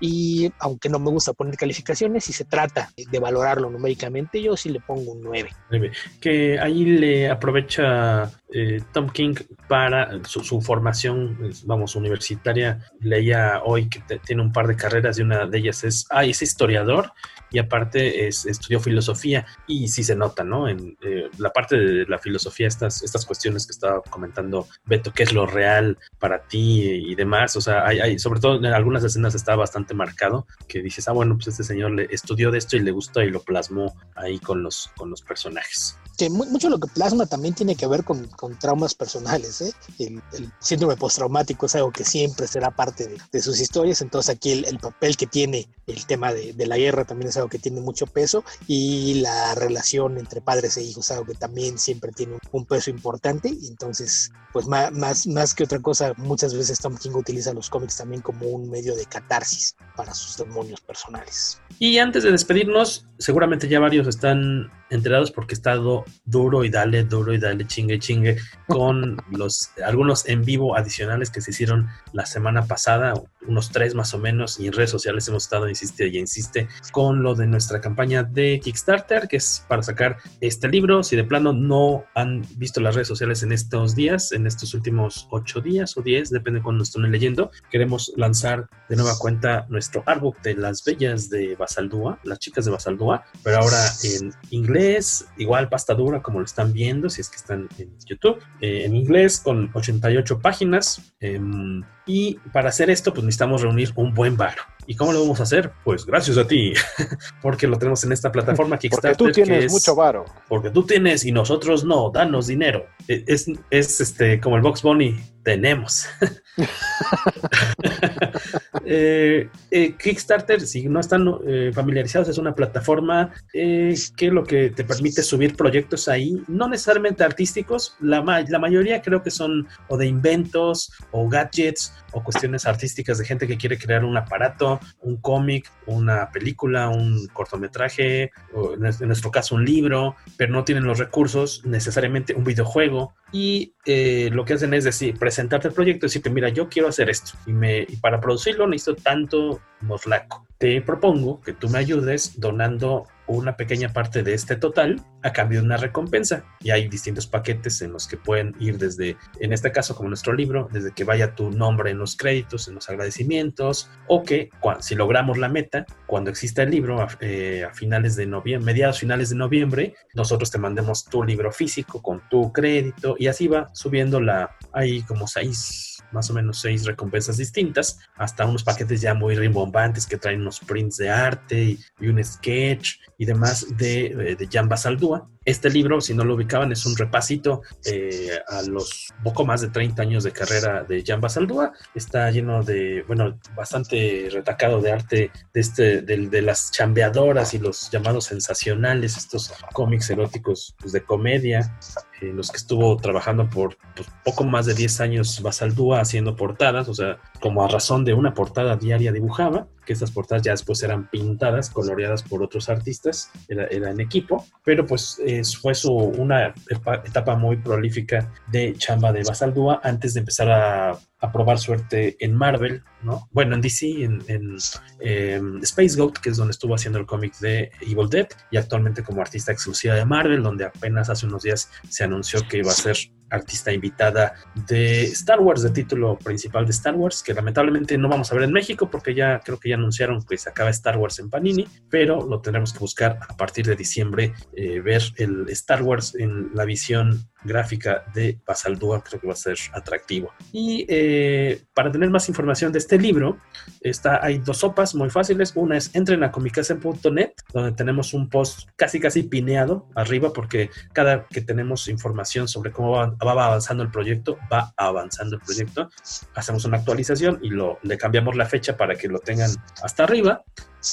y aunque no me gusta poner calificaciones, si se trata de valorarlo numéricamente, yo sí le pongo un 9. Que ahí le aprovecha eh, Tom King para su, formación, vamos, universitaria leía hoy que tiene un par de carreras y una de ellas es, ah, es historiador y aparte es, estudió filosofía y sí se nota, ¿no? En eh, la parte de la filosofía, estas, estas cuestiones que estaba comentando Beto, qué es lo real para ti y demás, o sea, hay, hay, sobre todo en algunas escenas está bastante marcado que dices, ah, bueno, pues este señor le estudió de esto y le gustó y lo plasmó ahí con los, con los personajes que mucho lo que plasma también tiene que ver con, con traumas personales. ¿eh? El, síndrome postraumático es algo que siempre será parte de, sus historias, entonces aquí el, el, papel que tiene el tema de, la guerra también es algo que tiene mucho peso y la relación entre padres e hijos es algo que también siempre tiene un, peso importante. Entonces, pues más, más que otra cosa, muchas veces Tom King utiliza los cómics también como un medio de catarsis para sus demonios personales. Y antes de despedirnos, seguramente ya varios están enterados porque he estado duro y dale, duro y dale, chingue, chingue, con los algunos en vivo adicionales que se hicieron la semana pasada, unos tres más o menos, y en redes sociales hemos estado, insiste y insiste, con lo de nuestra campaña de Kickstarter, que es para sacar este libro. Si de plano no han visto las redes sociales en estos días, en estos últimos ocho días o diez, depende de cuando estén leyendo, queremos lanzar de nueva cuenta nuestro artbook de las bellas de Basaldúa, las chicas de Basaldúa, pero ahora en inglés, igual pasta dura como lo están viendo, si es que están en YouTube, eh, en inglés con 88 páginas. Eh, y para hacer esto, pues necesitamos reunir un buen varo. ¿Y cómo lo vamos a hacer? Pues gracias a ti, porque lo tenemos en esta plataforma Kickstarter. Porque tú tienes es, mucho varo. Porque tú tienes y nosotros no, danos dinero. Es, es este como el Box Bunny, tenemos. eh, eh, Kickstarter, si no están eh, familiarizados, es una plataforma que lo que te permite subir proyectos ahí, no necesariamente artísticos, la, ma la mayoría creo que son o de inventos o gadgets o cuestiones artísticas de gente que quiere crear un aparato un cómic, una película, un cortometraje, en, nuestro caso un libro, pero no tienen los recursos, necesariamente un videojuego. Y eh, lo que hacen es decir, presentarte el proyecto y decirte, mira, yo quiero hacer esto. Y, y para producirlo necesito tanto moslaco. Te propongo que tú me ayudes donando una pequeña parte de este total a cambio de una recompensa. Y hay distintos paquetes en los que pueden ir desde, en este caso como nuestro libro, desde que vaya tu nombre en los créditos, en los agradecimientos, o que si logramos la meta, cuando exista el libro a, eh, a finales de noviembre, mediados finales de noviembre, nosotros te mandemos tu libro físico con tu crédito y así va subiendo la, hay como seis más o menos seis recompensas distintas, hasta unos paquetes ya muy rimbombantes que traen unos prints de arte y, un sketch y demás de, de Jan Basaldúa. Este libro, si no lo ubicaban, es un repasito eh, a los poco más de 30 años de carrera de Jan Basaldúa. Está lleno de, bueno, bastante retacado de arte de, este, de, de las chambeadoras y los llamados sensacionales, estos cómics eróticos pues, de comedia, en los que estuvo trabajando por pues, poco más de 10 años Basaldúa haciendo portadas, o sea, como a razón de una portada diaria dibujaba, que estas portadas ya después eran pintadas, coloreadas por otros artistas, era, en equipo, pero pues eh, fue su, una etapa muy prolífica de chamba de Basaldúa antes de empezar a, probar suerte en Marvel, ¿no? Bueno, en DC, en, eh, Space Goat, que es donde estuvo haciendo el cómic de Evil Dead, y actualmente como artista exclusiva de Marvel, donde apenas hace unos días se anunció que iba a ser artista invitada de Star Wars, de título principal de Star Wars, que lamentablemente no vamos a ver en México porque ya creo que ya anunciaron que se acaba Star Wars en Panini, pero lo tendremos que buscar a partir de diciembre, eh, ver el Star Wars en la visión gráfica de Basaldúa, creo que va a ser atractivo. Y eh, para tener más información de este libro, está, hay dos sopas muy fáciles. Una es entren a comicase.net, donde tenemos un post casi casi pineado arriba, porque cada que tenemos información sobre cómo va, va avanzando el proyecto, va avanzando el proyecto, hacemos una actualización y lo, le cambiamos la fecha para que lo tengan hasta arriba.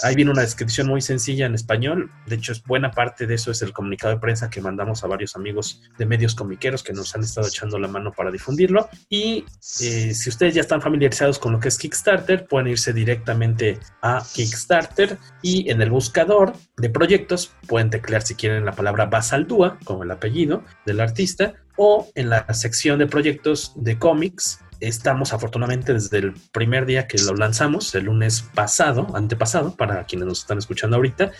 Ahí viene una descripción muy sencilla en español. De hecho, buena parte de eso es el comunicado de prensa que mandamos a varios amigos de medios comiqueros que nos han estado echando la mano para difundirlo. Y eh, si ustedes ya están familiarizados con lo que es Kickstarter, pueden irse directamente a Kickstarter y en el buscador de proyectos pueden teclear si quieren la palabra Basaldúa, como el apellido del artista, o en la sección de proyectos de cómics estamos afortunadamente desde el primer día que lo lanzamos, el lunes pasado, antepasado, para quienes nos están escuchando ahorita,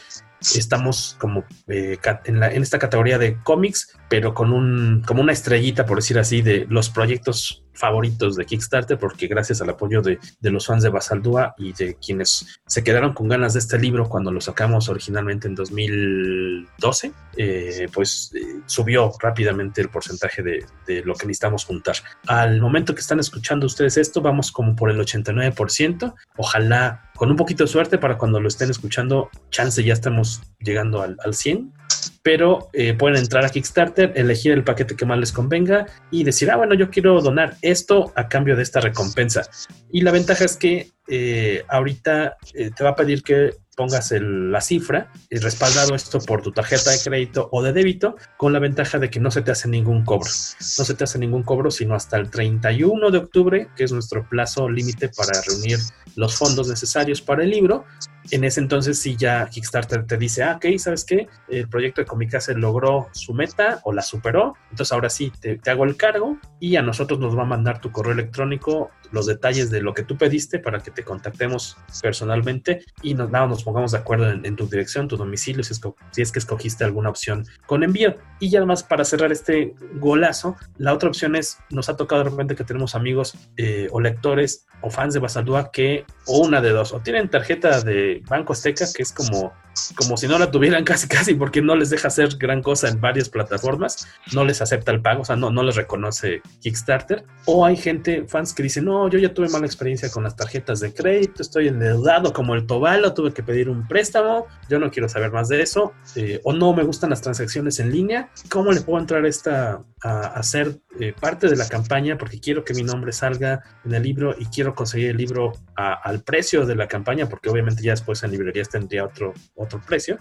estamos como eh, en, la, en, esta categoría de cómics, pero con un, como una estrellita, por decir así, de los proyectos favoritos de Kickstarter, porque gracias al apoyo de, de, los fans de Basaldúa y de quienes se quedaron con ganas de este libro cuando lo sacamos originalmente en 2012, eh, pues eh, subió rápidamente el porcentaje de, de, lo que necesitamos juntar. Al momento que están escuchando ustedes esto, vamos como por el 89%. Ojalá con un poquito de suerte para cuando lo estén escuchando, chance ya estamos llegando al, al 100 pero eh, pueden entrar a Kickstarter, elegir el paquete que más les convenga y decir, ah, bueno, yo quiero donar esto a cambio de esta recompensa. Y la ventaja es que eh, ahorita eh, te va a pedir que pongas el, la cifra y respaldado esto por tu tarjeta de crédito o de débito, con la ventaja de que no se te hace ningún cobro. No se te hace ningún cobro sino hasta el 31 de octubre, que es nuestro plazo límite para reunir los fondos necesarios para el libro. En ese entonces sí ya Kickstarter te dice, ah, ok, ¿sabes qué? El proyecto de Comicase logró su meta o la superó, entonces ahora sí te, te hago el cargo y a nosotros nos va a mandar tu correo electrónico los detalles de lo que tú pediste para que te contactemos personalmente y nos, nada, nos pongamos de acuerdo en, tu dirección, tu domicilio, si si es que escogiste alguna opción con envío. Y ya además para cerrar este golazo, la otra opción es, nos ha tocado de repente que tenemos amigos eh, o lectores o fans de Basaldúa que, o una de dos, o tienen tarjeta de Banco Azteca, que es como como si no la tuvieran casi casi porque no les deja hacer gran cosa en varias plataformas, no les acepta el pago, o sea, no, no les reconoce Kickstarter. O hay gente, fans que dicen, no, yo ya tuve mala experiencia con las tarjetas de crédito, estoy endeudado como el Tobalo, tuve que pedir un préstamo, yo no quiero saber más de eso, eh, o no me gustan las transacciones en línea, ¿cómo le puedo entrar esta, a, a ser eh, parte de la campaña porque quiero que mi nombre salga en el libro y quiero conseguir el libro a, al precio de la campaña porque obviamente ya después en librerías tendría otro, otro otro precio.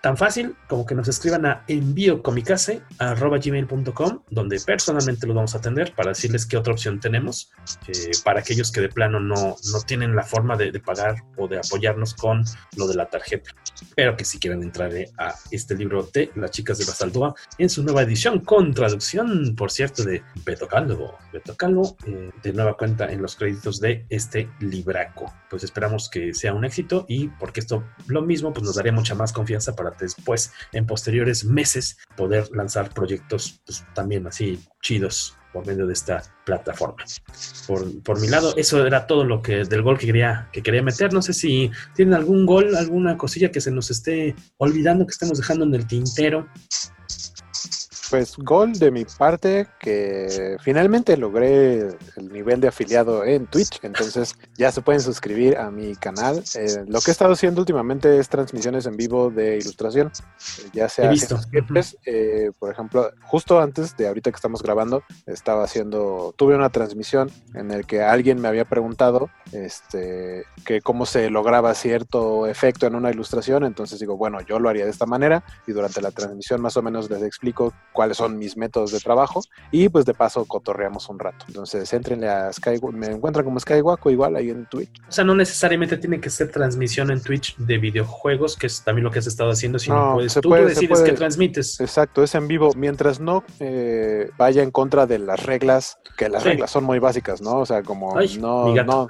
Tan fácil como que nos escriban a enviocomicase.gmail.com donde personalmente los vamos a atender para decirles qué otra opción tenemos eh, para aquellos que de plano no, no tienen la forma de, de, pagar o de apoyarnos con lo de la tarjeta. Pero que si quieren entrar eh, a este libro de Las Chicas de Basaldúa en su nueva edición con traducción, por cierto, de Beto Calvo. Beto Calvo, eh, de nueva cuenta en los créditos de este libraco. Pues esperamos que sea un éxito y porque esto lo mismo, pues nos daría mucha más confianza para después, en posteriores meses, poder lanzar proyectos pues, también así chidos por medio de esta plataforma. Por, por, mi lado, eso era todo lo que del gol que quería, que quería meter. No sé si tienen algún gol, alguna cosilla que se nos esté olvidando, que estemos dejando en el tintero. Pues gol de mi parte, que finalmente logré el nivel de afiliado en Twitch, entonces ya se pueden suscribir a mi canal. Eh, lo que he estado haciendo últimamente es transmisiones en vivo de ilustración, ya sea scripts, eh, por ejemplo, justo antes de ahorita que estamos grabando, estaba haciendo, tuve una transmisión en el que alguien me había preguntado este, que cómo se lograba cierto efecto en una ilustración, entonces digo, bueno, yo lo haría de esta manera y durante la transmisión más o menos les explico cuáles son mis métodos de trabajo y pues de paso cotorreamos un rato. Entonces entrenle a Sky, me encuentran como Skywaco igual ahí en Twitch. O sea, no necesariamente tiene que ser transmisión en Twitch de videojuegos, que es también lo que has estado haciendo, sino no, puedes, tú, puede, tú decides que transmites. Exacto, es en vivo, mientras no eh, vaya en contra de las reglas, que las sí. reglas son muy básicas, ¿no? O sea, como Ay, no, no.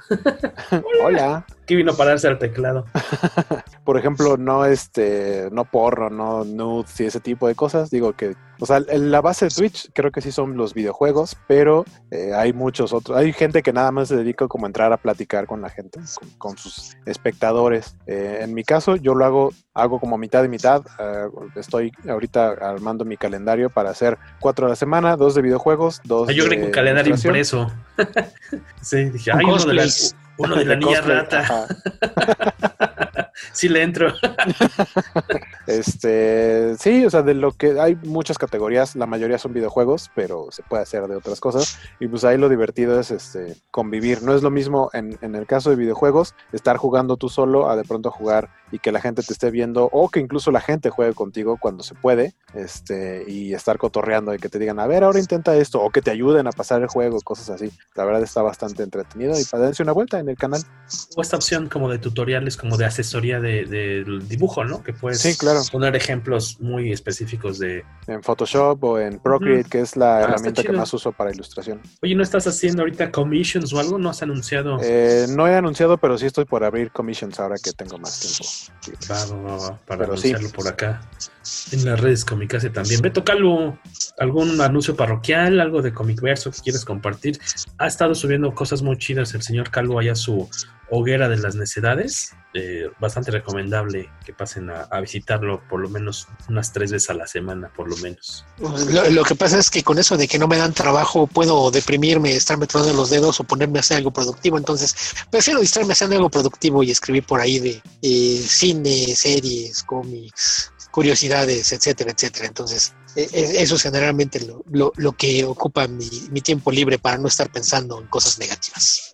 Hola. Aquí vino a pararse al teclado. Por ejemplo, no este, no porro, no nudes y ese tipo de cosas. Digo que, o sea, la base de Twitch creo que sí son los videojuegos, pero eh, hay muchos otros. Hay gente que nada más se dedica como a entrar a platicar con la gente, con, con sus espectadores. Eh, en mi caso, yo lo hago, hago como mitad y mitad. Uh, estoy ahorita armando mi calendario para hacer cuatro a la semana, dos de videojuegos, dos. Ah, yo creo que un calendario impreso. sí, dije, hay uno de las uno de la niña rata. sí le entro. este, sí, o sea, de lo que hay muchas categorías, la mayoría son videojuegos, pero se puede hacer de otras cosas. Y pues ahí lo divertido es este convivir. No es lo mismo en, en el caso de videojuegos, estar jugando tú solo a de pronto jugar y que la gente te esté viendo, o que incluso la gente juegue contigo cuando se puede, este, y estar cotorreando y que te digan, a ver, ahora intenta esto, o que te ayuden a pasar el juego, cosas así. La verdad está bastante entretenido y para darse una vuelta en el canal. O esta opción como de tutoriales, como de asesoría de, de dibujo, ¿no? Que puedes sí, claro. poner ejemplos muy específicos de... En Photoshop o en Procreate, que es la ah, herramienta que más uso para ilustración. Oye, ¿no estás haciendo ahorita commissions o algo? ¿No has anunciado? Eh, no he anunciado, pero sí estoy por abrir commissions ahora que tengo más tiempo. Va, va, va, para pero anunciarlo sí. por acá. En las redes Comicase también. Beto Calvo, ¿algún anuncio parroquial, algo de Comic Verso que quieres compartir? Ha estado subiendo cosas muy chidas el señor Calvo allá su hoguera de las necedades. Eh, bastante recomendable que pasen a, visitarlo por lo menos unas tres veces a la semana, por lo menos. Lo, que pasa es que con eso de que no me dan trabajo, puedo deprimirme, estarme tronando los dedos o ponerme a hacer algo productivo. Entonces, prefiero distraerme haciendo algo productivo y escribir por ahí de eh, cine, series, cómics, curiosidades, etcétera, etcétera. Entonces, eso es generalmente lo, lo, lo que ocupa mi, mi tiempo libre para no estar pensando en cosas negativas.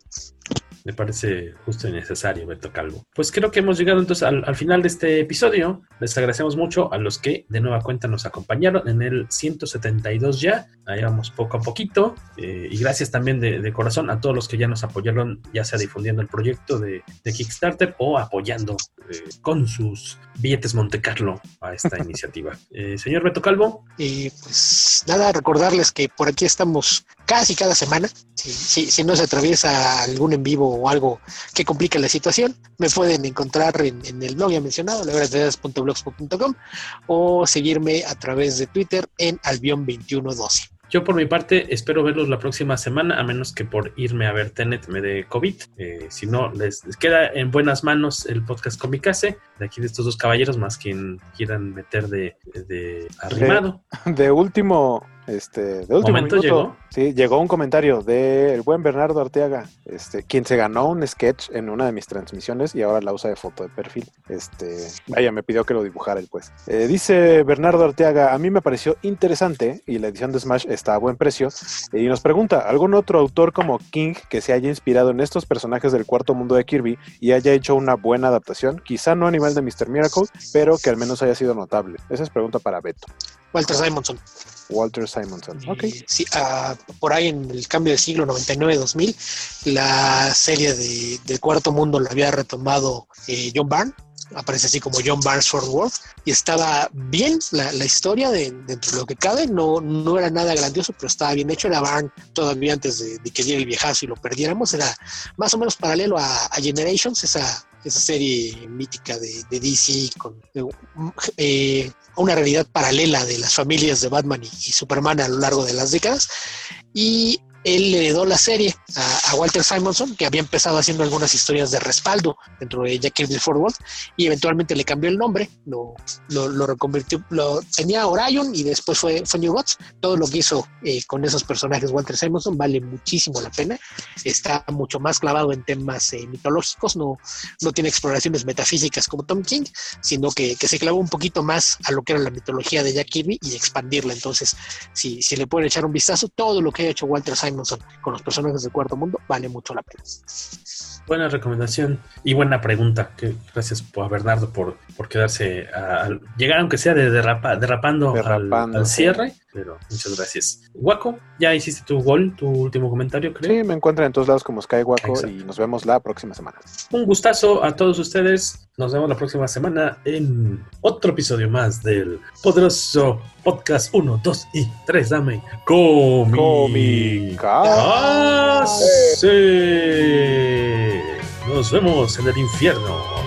Me parece justo y necesario, Beto Calvo. Pues creo que hemos llegado entonces al, al, final de este episodio. Les agradecemos mucho a los que de nueva cuenta nos acompañaron en el 172 ya. Ahí vamos poco a poquito. Eh, y gracias también de, de, corazón a todos los que ya nos apoyaron, ya sea difundiendo el proyecto de, de Kickstarter o apoyando eh, con sus billetes Monte Carlo a esta iniciativa. Eh, señor Beto Calvo. Y pues nada, recordarles que por aquí estamos casi cada semana. Si, si, si no se atraviesa algún en vivo o algo que complique la situación, me pueden encontrar en, en el blog ya mencionado, laverdades.blogspot.com o seguirme a través de Twitter en albion2112. Yo por mi parte espero verlos la próxima semana, a menos que por irme a ver Tenet me dé COVID. Eh, si no, les, les, queda en buenas manos el podcast Comicase, de aquí de estos dos caballeros, más quien quieran meter de, de arrimado. De, de último, este, de último ¿Momento minuto. llegó? Sí, llegó un comentario del buen Bernardo Arteaga, este, quien se ganó un sketch en una de mis transmisiones y ahora la usa de foto de perfil. Este, vaya, me pidió que lo dibujara él, pues. Eh, dice Bernardo Arteaga, a mí me pareció interesante y la edición de Smash está a buen precio. Y nos pregunta, ¿algún otro autor como King que se haya inspirado en estos personajes del cuarto mundo de Kirby y haya hecho una buena adaptación? Quizá no a nivel de Mr. Miracle, pero que al menos haya sido notable. Esa es pregunta para Beto. Walter Simonson. Walter Simonson. Ok. Sí, ah, por ahí en el cambio de siglo 99-2000, la serie de, del Cuarto Mundo la había retomado eh, John Byrne. Aparece así como John Barnes Sword World y estaba bien la, la historia de, de lo que cabe. No, no era nada grandioso, pero estaba bien hecho. Era Barn todavía antes de, de que diera el viejazo y lo perdiéramos. Era más o menos paralelo a, a Generations, esa, esa serie mítica de, de DC con eh, una realidad paralela de las familias de Batman y, y, Superman a lo largo de las décadas. Y él le heredó la serie a, a, Walter Simonson, que había empezado haciendo algunas historias de respaldo dentro de Jack Kirby Forward, y eventualmente le cambió el nombre, lo, lo, lo reconvirtió, lo tenía Orion y después fue, fue New Gods. Todo lo que hizo eh, con esos personajes Walter Simonson vale muchísimo la pena. Está mucho más clavado en temas eh, mitológicos, no, no tiene exploraciones metafísicas como Tom King, sino que, que, se clavó un poquito más a lo que era la mitología de Jack Kirby y expandirla. Entonces, si, si le pueden echar un vistazo, todo lo que ha hecho Walter Simonson con los personajes del cuarto mundo vale mucho la pena. Buena recomendación y buena pregunta. Que gracias a Bernardo por, por quedarse a, a, llegar, aunque sea de derrapa, derrapando, derrapando al, al, cierre. Pero muchas gracias. Waco, ya hiciste tu gol, tu último comentario, creo. Sí, me encuentran en todos lados como Sky Exacto. y nos vemos la próxima semana. Un gustazo a todos ustedes. Nos vemos la próxima semana en otro episodio más del poderoso podcast 1, 2 y 3. Dame cómica. Nos vemos en el infierno.